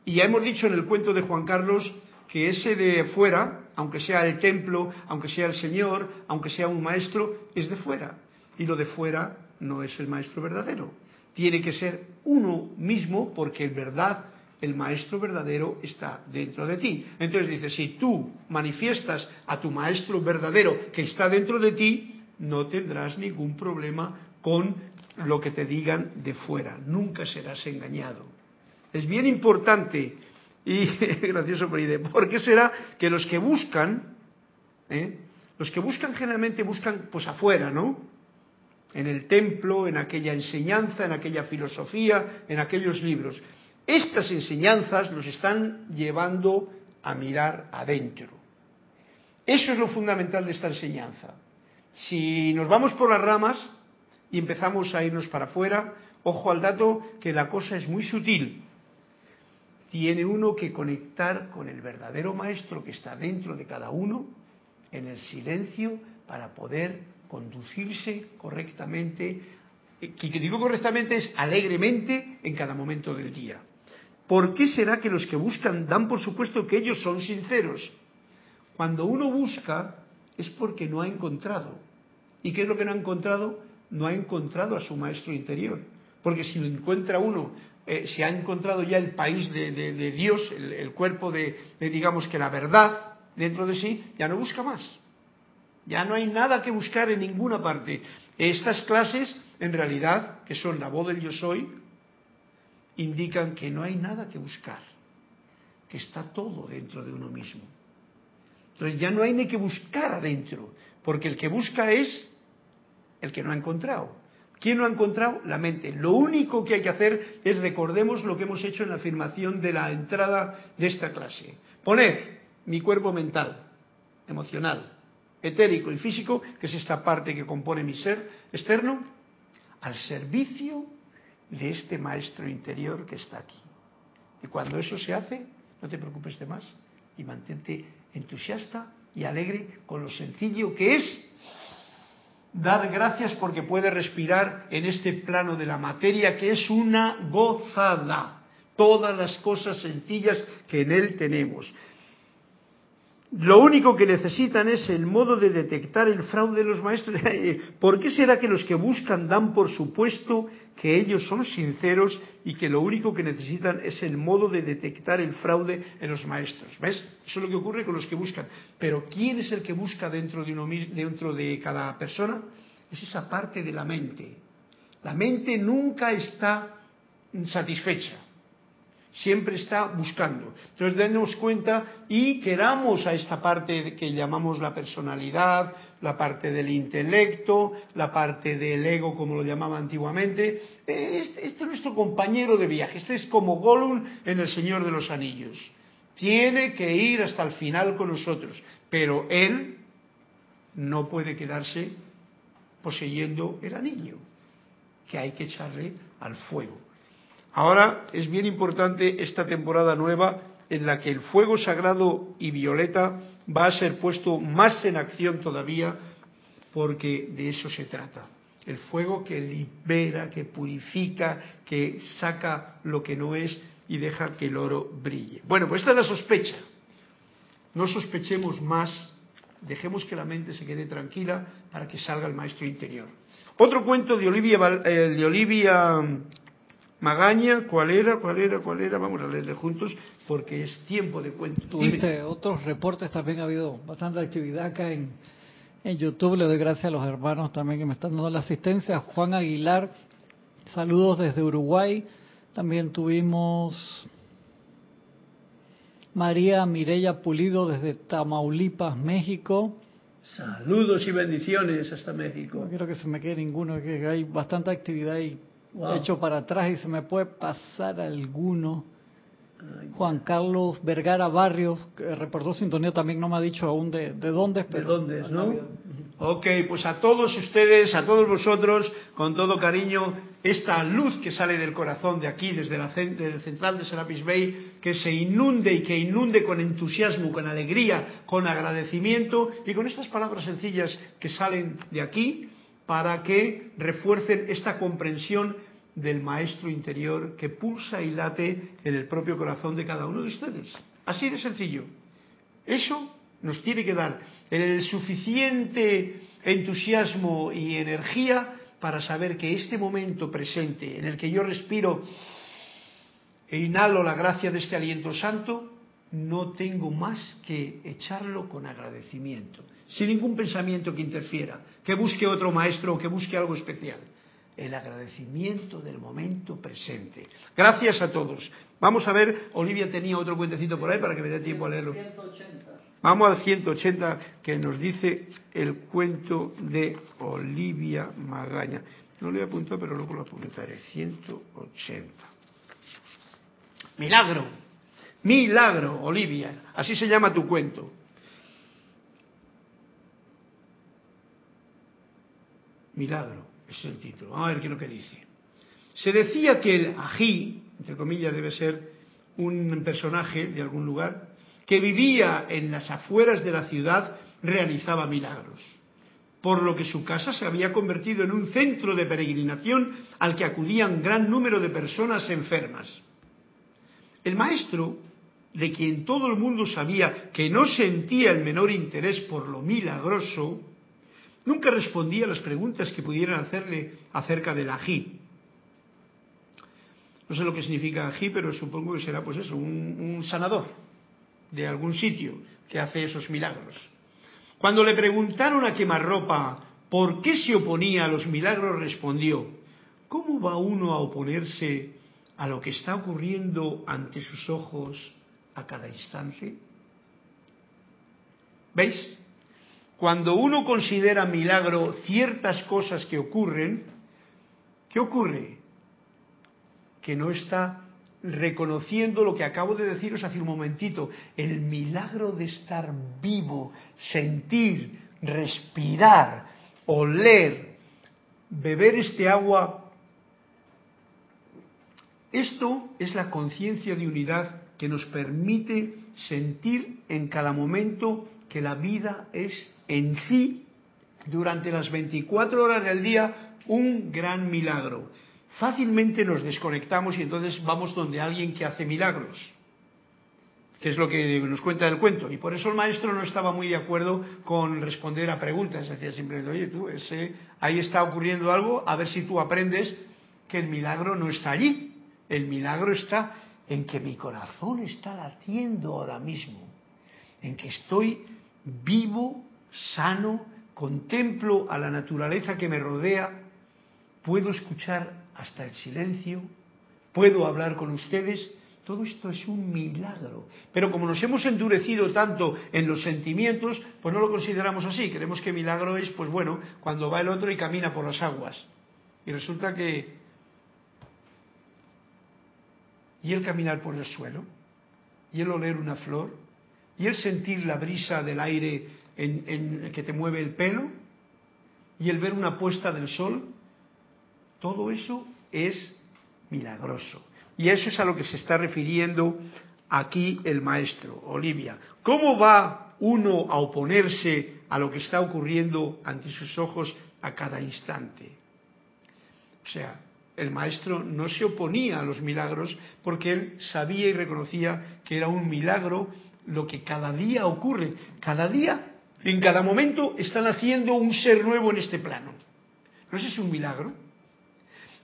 Y ya hemos dicho en el cuento de Juan Carlos que ese de fuera, aunque sea el templo, aunque sea el Señor, aunque sea un maestro, es de fuera. Y lo de fuera no es el maestro verdadero. Tiene que ser uno mismo porque en verdad el maestro verdadero está dentro de ti. Entonces dice, si tú manifiestas a tu maestro verdadero que está dentro de ti, no tendrás ningún problema con lo que te digan de fuera, nunca serás engañado. Es bien importante y gracioso por ¿por qué será que los que buscan, eh, los que buscan generalmente buscan pues afuera, ¿no? En el templo, en aquella enseñanza, en aquella filosofía, en aquellos libros. Estas enseñanzas los están llevando a mirar adentro. Eso es lo fundamental de esta enseñanza. Si nos vamos por las ramas y empezamos a irnos para afuera, ojo al dato que la cosa es muy sutil. Tiene uno que conectar con el verdadero maestro que está dentro de cada uno en el silencio para poder conducirse correctamente, y que digo correctamente es alegremente en cada momento del día. ¿Por qué será que los que buscan dan por supuesto que ellos son sinceros? Cuando uno busca es porque no ha encontrado. ¿Y qué es lo que no ha encontrado? No ha encontrado a su maestro interior. Porque si lo encuentra uno, eh, si ha encontrado ya el país de, Dios, el, cuerpo de, digamos que la verdad, dentro de sí, ya no busca más. Ya no hay nada que buscar en ninguna parte. Estas clases, en realidad, que son la voz del yo soy, indican que no hay nada que buscar, que está todo dentro de uno mismo. Entonces ya no hay ni que buscar adentro, porque el que busca es el que no ha encontrado. ¿Quién no ha encontrado? La mente. Lo único que hay que hacer es recordemos lo que hemos hecho en la afirmación de la entrada de esta clase. Poner mi cuerpo mental, emocional, etérico y físico, que es esta parte que compone mi ser externo, al servicio de este maestro interior que está aquí. Y cuando eso se hace, no te preocupes de más y mantente entusiasta y alegre con lo sencillo que es dar gracias porque puede respirar en este plano de la materia que es una gozada. Todas las cosas sencillas que en él tenemos. Lo único que necesitan es el modo de detectar el fraude de los maestros. ¿Por qué será que los que buscan dan por supuesto que ellos son sinceros y que lo único que necesitan es el modo de detectar el fraude en los maestros? ¿Ves? Eso es lo que ocurre con los que buscan. Pero ¿quién es el que busca dentro de, uno, dentro de cada persona? Es esa parte de la mente. La mente nunca está satisfecha siempre está buscando. Entonces, denos cuenta y queramos a esta parte que llamamos la personalidad, la parte del intelecto, la parte del ego, como lo llamaba antiguamente. Este, este, es nuestro compañero de viaje, este es como Gollum en El Señor de los Anillos. Tiene que ir hasta el final con nosotros, pero él no puede quedarse poseyendo el anillo, que hay que echarle al fuego. Ahora es bien importante esta temporada nueva en la que el fuego sagrado y violeta va a ser puesto más en acción todavía porque de eso se trata. El fuego que libera, que purifica, que saca lo que no es y deja que el oro brille. Bueno, pues esta es la sospecha. No sospechemos más, dejemos que la mente se quede tranquila para que salga el maestro interior. Otro cuento de Olivia, eh, de Olivia Magaña, ¿cuál era? ¿Cuál era? ¿Cuál era? Vamos a leerle juntos porque es tiempo de cuento. Tuviste otros reportes, también ha habido bastante actividad acá en, en YouTube. Le doy gracias a los hermanos también que me están dando la asistencia. Juan Aguilar, saludos desde Uruguay. También tuvimos María Mireya Pulido desde Tamaulipas, México. Saludos y bendiciones hasta México. No quiero que se me quede ninguno, que hay bastante actividad y hecho para atrás y se me puede pasar alguno. Juan Carlos Vergara Barrios, que reportó sintonía, también no me ha dicho aún de, de dónde, pero... ¿De dónde, no? Ok, pues a todos ustedes, a todos vosotros, con todo cariño, esta luz que sale del corazón de aquí, desde la central de Serapis Bay, que se inunde y que inunde con entusiasmo, con alegría, con agradecimiento y con estas palabras sencillas que salen de aquí para que refuercen esta comprensión del maestro interior que pulsa y late en el propio corazón de cada uno de ustedes. Así de sencillo. Eso nos tiene que dar el suficiente entusiasmo y energía para saber que este momento presente en el que yo respiro e inhalo la gracia de este aliento santo, no tengo más que echarlo con agradecimiento, sin ningún pensamiento que interfiera, que busque otro maestro o que busque algo especial el agradecimiento del momento presente. Gracias a todos. Vamos a ver, Olivia tenía otro cuentecito por ahí para que me dé tiempo a leerlo. Vamos al 180 que nos dice el cuento de Olivia Magaña. No lo he apuntado, pero luego lo apuntaré. 180. Milagro. Milagro, Olivia. Así se llama tu cuento. Milagro. Es el título. Vamos a ver qué es lo que dice. Se decía que el ají, entre comillas, debe ser un personaje de algún lugar, que vivía en las afueras de la ciudad, realizaba milagros, por lo que su casa se había convertido en un centro de peregrinación al que acudían gran número de personas enfermas. El maestro, de quien todo el mundo sabía que no sentía el menor interés por lo milagroso, Nunca respondía a las preguntas que pudieran hacerle acerca del ají. No sé lo que significa ají, pero supongo que será pues eso, un, sanador. de algún sitio que hace esos milagros. Cuando le preguntaron a quemarropa por qué se oponía a los milagros, respondió, ¿cómo va uno a oponerse a lo que está ocurriendo ante sus ojos a cada instante? ¿Veis? Cuando uno considera milagro ciertas cosas que ocurren, ¿qué ocurre? Que no está reconociendo lo que acabo de deciros hace un momentito, el milagro de estar vivo, sentir, respirar, oler, beber este agua. Esto es la conciencia de unidad que nos permite sentir en cada momento que la vida es en sí, durante las 24 horas del día, un gran milagro fácilmente nos desconectamos y entonces vamos donde alguien que hace milagros, que es lo que nos cuenta el cuento. Y por eso el maestro no estaba muy de acuerdo con responder a preguntas. Decía simplemente, oye, tú, ese, ahí está ocurriendo algo, a ver si tú aprendes que el milagro no está allí. El milagro está en que mi corazón está latiendo ahora mismo, en que estoy vivo, sano, contemplo a la naturaleza que me rodea, puedo escuchar hasta el silencio, puedo hablar con ustedes, todo esto es un milagro. Pero como nos hemos endurecido tanto en los sentimientos, pues no lo consideramos así. Creemos que milagro es, pues bueno, cuando va el otro y camina por las aguas. Y resulta que... Y el caminar por el suelo, y el oler una flor, y el sentir la brisa del aire en, que te mueve el pelo, y el ver una puesta del sol, todo eso es milagroso. Y eso es a lo que se está refiriendo aquí el maestro, Olivia. ¿Cómo va uno a oponerse a lo que está ocurriendo ante sus ojos a cada instante? O sea, el maestro no se oponía a los milagros porque él sabía y reconocía que era un milagro lo que cada día ocurre. Cada día, en cada momento, están haciendo un ser nuevo en este plano. ¿No es un milagro?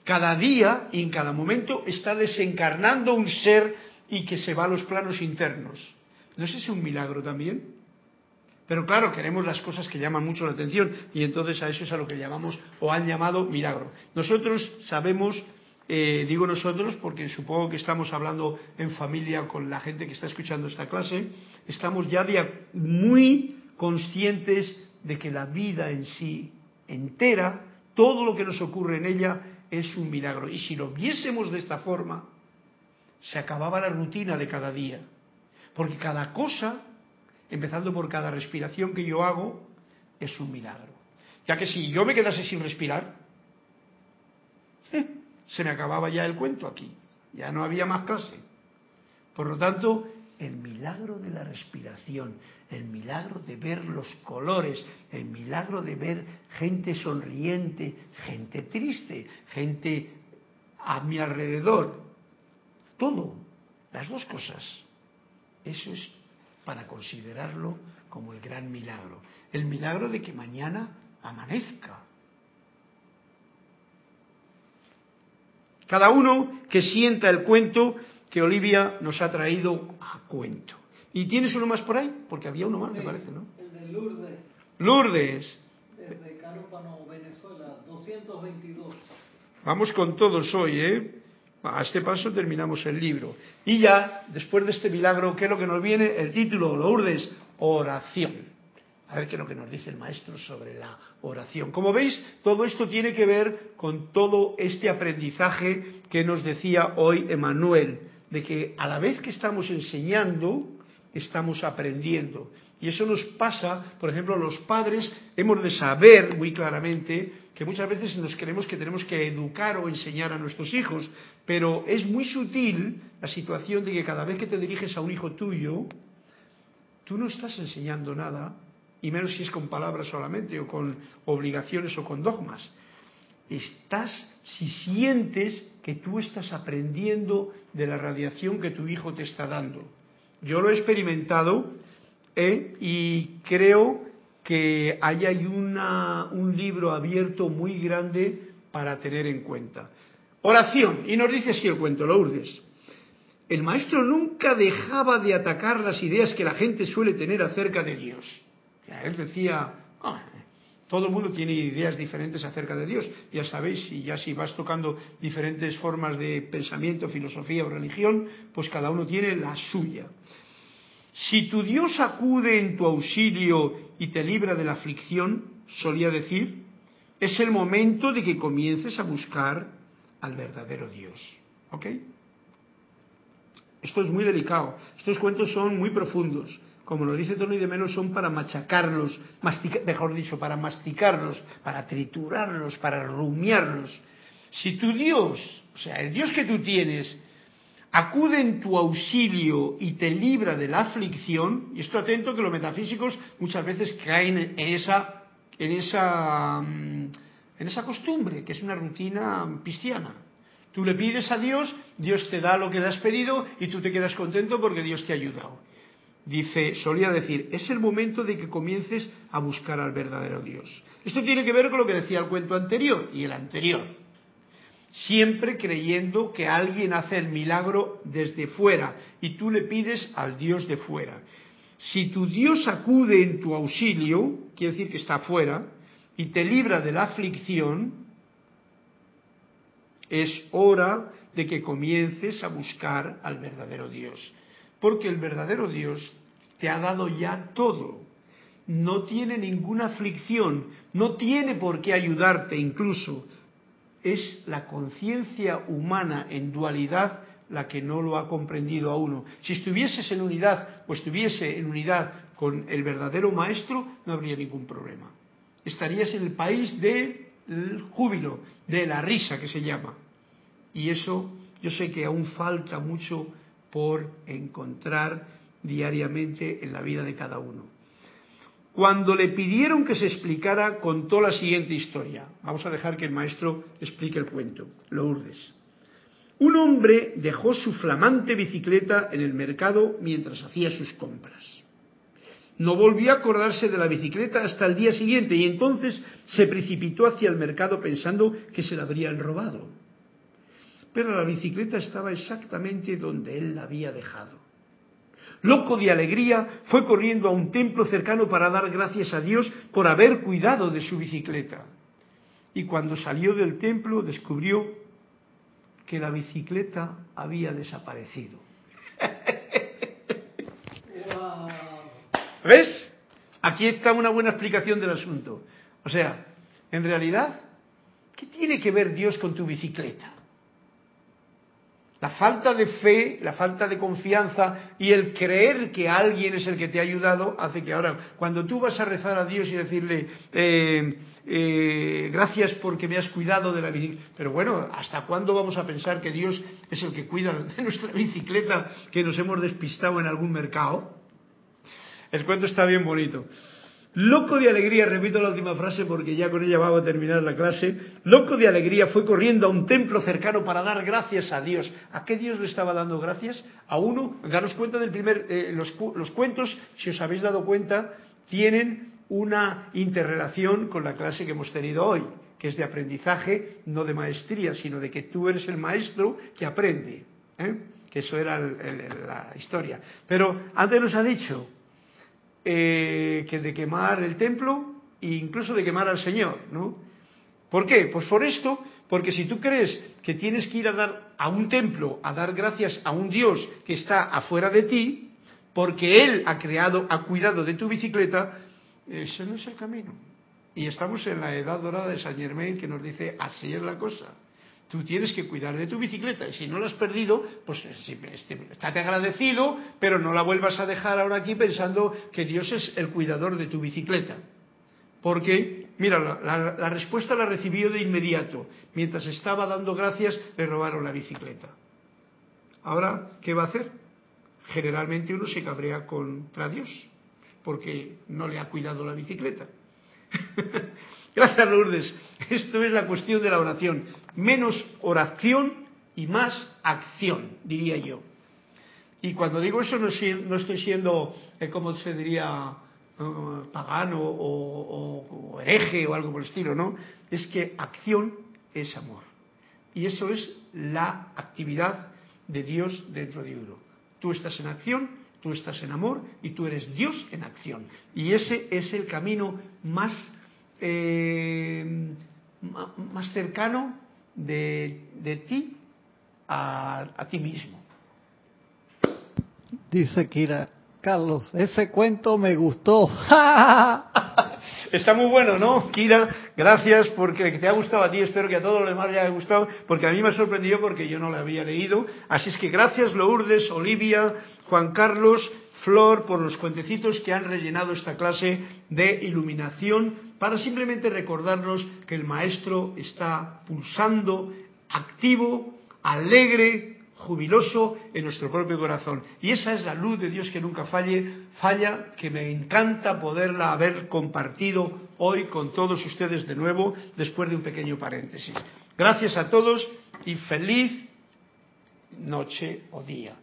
Cada día y en cada momento está desencarnando un ser y que se va a los planos internos. ¿No es ese un milagro también? Pero claro, queremos las cosas que llaman mucho la atención y entonces a eso es a lo que llamamos o han llamado milagro. Nosotros sabemos, eh, digo nosotros porque supongo que estamos hablando en familia con la gente que está escuchando esta clase, estamos ya muy conscientes de que la vida en sí entera, todo lo que nos ocurre en ella, es un milagro. Y si lo viésemos de esta forma, se acababa la rutina de cada día. Porque cada cosa, empezando por cada respiración que yo hago, es un milagro. Ya que si yo me quedase sin respirar, se me acababa ya el cuento aquí. Ya no había más clase. Por lo tanto, el milagro de la respiración, el milagro de ver los colores, el milagro de ver gente sonriente, gente triste, gente a mi alrededor, todo, las dos cosas. Eso es para considerarlo como el gran milagro, el milagro de que mañana amanezca. Cada uno que sienta el cuento que Olivia nos ha traído a cuento. ¿Y tienes uno más por ahí? Porque había uno más, me parece, ¿no? El de Lourdes. Lourdes. Desde Carúpano, Venezuela, 222. Vamos con todos hoy, ¿eh? A este paso terminamos el libro. Y ya, después de este milagro, ¿qué es lo que nos viene? El título, Lourdes, oración. A ver qué es lo que nos dice el maestro sobre la oración. Como veis, todo esto tiene que ver con todo este aprendizaje que nos decía hoy Emanuel de que a la vez que estamos enseñando, estamos aprendiendo. Y eso nos pasa, por ejemplo, los padres hemos de saber muy claramente que muchas veces nos creemos que tenemos que educar o enseñar a nuestros hijos, pero es muy sutil la situación de que cada vez que te diriges a un hijo tuyo, tú no estás enseñando nada, y menos si es con palabras solamente, o con obligaciones o con dogmas. Estás, si sientes que tú estás aprendiendo de la radiación que tu hijo te está dando. Yo lo he experimentado ¿eh? y creo que ahí hay una, un libro abierto muy grande para tener en cuenta. Oración, y nos dice así el cuento, Lourdes. el maestro nunca dejaba de atacar las ideas que la gente suele tener acerca de Dios. Él decía, ah, todo el mundo tiene ideas diferentes acerca de Dios. Ya sabéis, y ya si vas tocando diferentes formas de pensamiento, filosofía o religión, pues cada uno tiene la suya. Si tu Dios acude en tu auxilio y te libra de la aflicción, solía decir, es el momento de que comiences a buscar al verdadero Dios. ¿Ok? Esto es muy delicado. Estos cuentos son muy profundos. Como lo dice Tony de Menos, son para machacarlos, mejor dicho, para masticarlos, para triturarlos, para rumiarlos. Si tu Dios, o sea, el Dios que tú tienes, acude en tu auxilio y te libra de la aflicción, y esto atento que los metafísicos muchas veces caen en esa, en esa, mm, en esa costumbre, que es una rutina cristiana. Tú le pides a Dios, Dios te da lo que le has pedido y tú te quedas contento porque Dios te ha ayudado. Dice, solía decir, es el momento de que comiences a buscar al verdadero Dios. Esto tiene que ver con lo que decía el cuento anterior y el anterior. Siempre creyendo que alguien hace el milagro desde fuera y tú le pides al Dios de fuera. Si tu Dios acude en tu auxilio, quiere decir que está fuera, y te libra de la aflicción, es hora de que comiences a buscar al verdadero Dios. Porque el verdadero Dios te ha dado ya todo. No tiene ninguna aflicción, no tiene por qué ayudarte incluso. Es la conciencia humana en dualidad la que no lo ha comprendido a uno. Si estuvieses en unidad o estuviese en unidad con el verdadero maestro, no habría ningún problema. Estarías en el país del júbilo, de la risa que se llama. Y eso yo sé que aún falta mucho por encontrar diariamente en la vida de cada uno. Cuando le pidieron que se explicara, contó la siguiente historia. Vamos a dejar que el maestro explique el cuento. Lourdes. Un hombre dejó su flamante bicicleta en el mercado mientras hacía sus compras. No volvió a acordarse de la bicicleta hasta el día siguiente y entonces se precipitó hacia el mercado pensando que se la habrían robado pero la bicicleta estaba exactamente donde él la había dejado. Loco de alegría, fue corriendo a un templo cercano para dar gracias a Dios por haber cuidado de su bicicleta. Y cuando salió del templo descubrió que la bicicleta había desaparecido. ¿Ves? Aquí está una buena explicación del asunto. O sea, en realidad, ¿qué tiene que ver Dios con tu bicicleta? La falta de fe, la falta de confianza y el creer que alguien es el que te ha ayudado hace que ahora, cuando tú vas a rezar a Dios y decirle, eh, eh, gracias porque me has cuidado de la bicicleta, pero bueno, ¿hasta cuándo vamos a pensar que Dios es el que cuida de nuestra bicicleta que nos hemos despistado en algún mercado? El cuento está bien bonito. Loco de alegría, repito la última frase porque ya con ella vamos a terminar la clase, loco de alegría fue corriendo a un templo cercano para dar gracias a Dios. ¿A qué Dios le estaba dando gracias? A uno, daros cuenta del primer, eh, los, los cuentos, si os habéis dado cuenta, tienen una interrelación con la clase que hemos tenido hoy, que es de aprendizaje, no de maestría, sino de que tú eres el maestro que aprende. ¿eh? Que eso era la historia. Pero antes nos ha dicho, eh, que de quemar el templo e incluso de quemar al Señor, ¿no? ¿Por qué? Pues por esto, porque si tú crees que tienes que ir a dar a un templo a dar gracias a un Dios que está afuera de ti, porque Él ha creado, ha cuidado de tu bicicleta, ese no es el camino. Y estamos en la edad dorada de Saint Germain que nos dice, así es la cosa. Tú tienes que cuidar de tu bicicleta y si no la has perdido, pues este, estate agradecido, pero no la vuelvas a dejar ahora aquí pensando que Dios es el cuidador de tu bicicleta. Porque, mira, la, la respuesta la recibió de inmediato. Mientras estaba dando gracias, le robaron la bicicleta. Ahora, ¿qué va a hacer? Generalmente uno se cabrea contra Dios, porque no le ha cuidado la bicicleta. Gracias, Lourdes. Esto es la cuestión de la oración. Menos oración y más acción, diría yo. Y cuando digo eso no, estoy siendo, eh, como se diría, uh, pagano o, hereje o algo por el estilo, ¿no? Es que acción es amor. Y eso es la actividad de Dios dentro de uno. Tú estás en acción, tú estás en amor y tú eres Dios en acción. Y ese es el camino más, eh, más cercano de, de ti a, a ti mismo. Dice Kira, Carlos, ese cuento me gustó. Está muy bueno, ¿no? Kira, gracias porque te ha gustado a ti, espero que a todos los demás les haya gustado, porque a mí me sorprendió porque yo no lo había leído. Así es que gracias Lourdes, Olivia, Juan Carlos, Flor, por los cuentecitos que han rellenado esta clase de iluminación para simplemente recordarnos que el Maestro está pulsando, activo, alegre, jubiloso en nuestro propio corazón. Y esa es la luz de Dios que nunca falle, falla, que me encanta poderla haber compartido hoy con todos ustedes de nuevo, después de un pequeño paréntesis. Gracias a todos y feliz noche o día.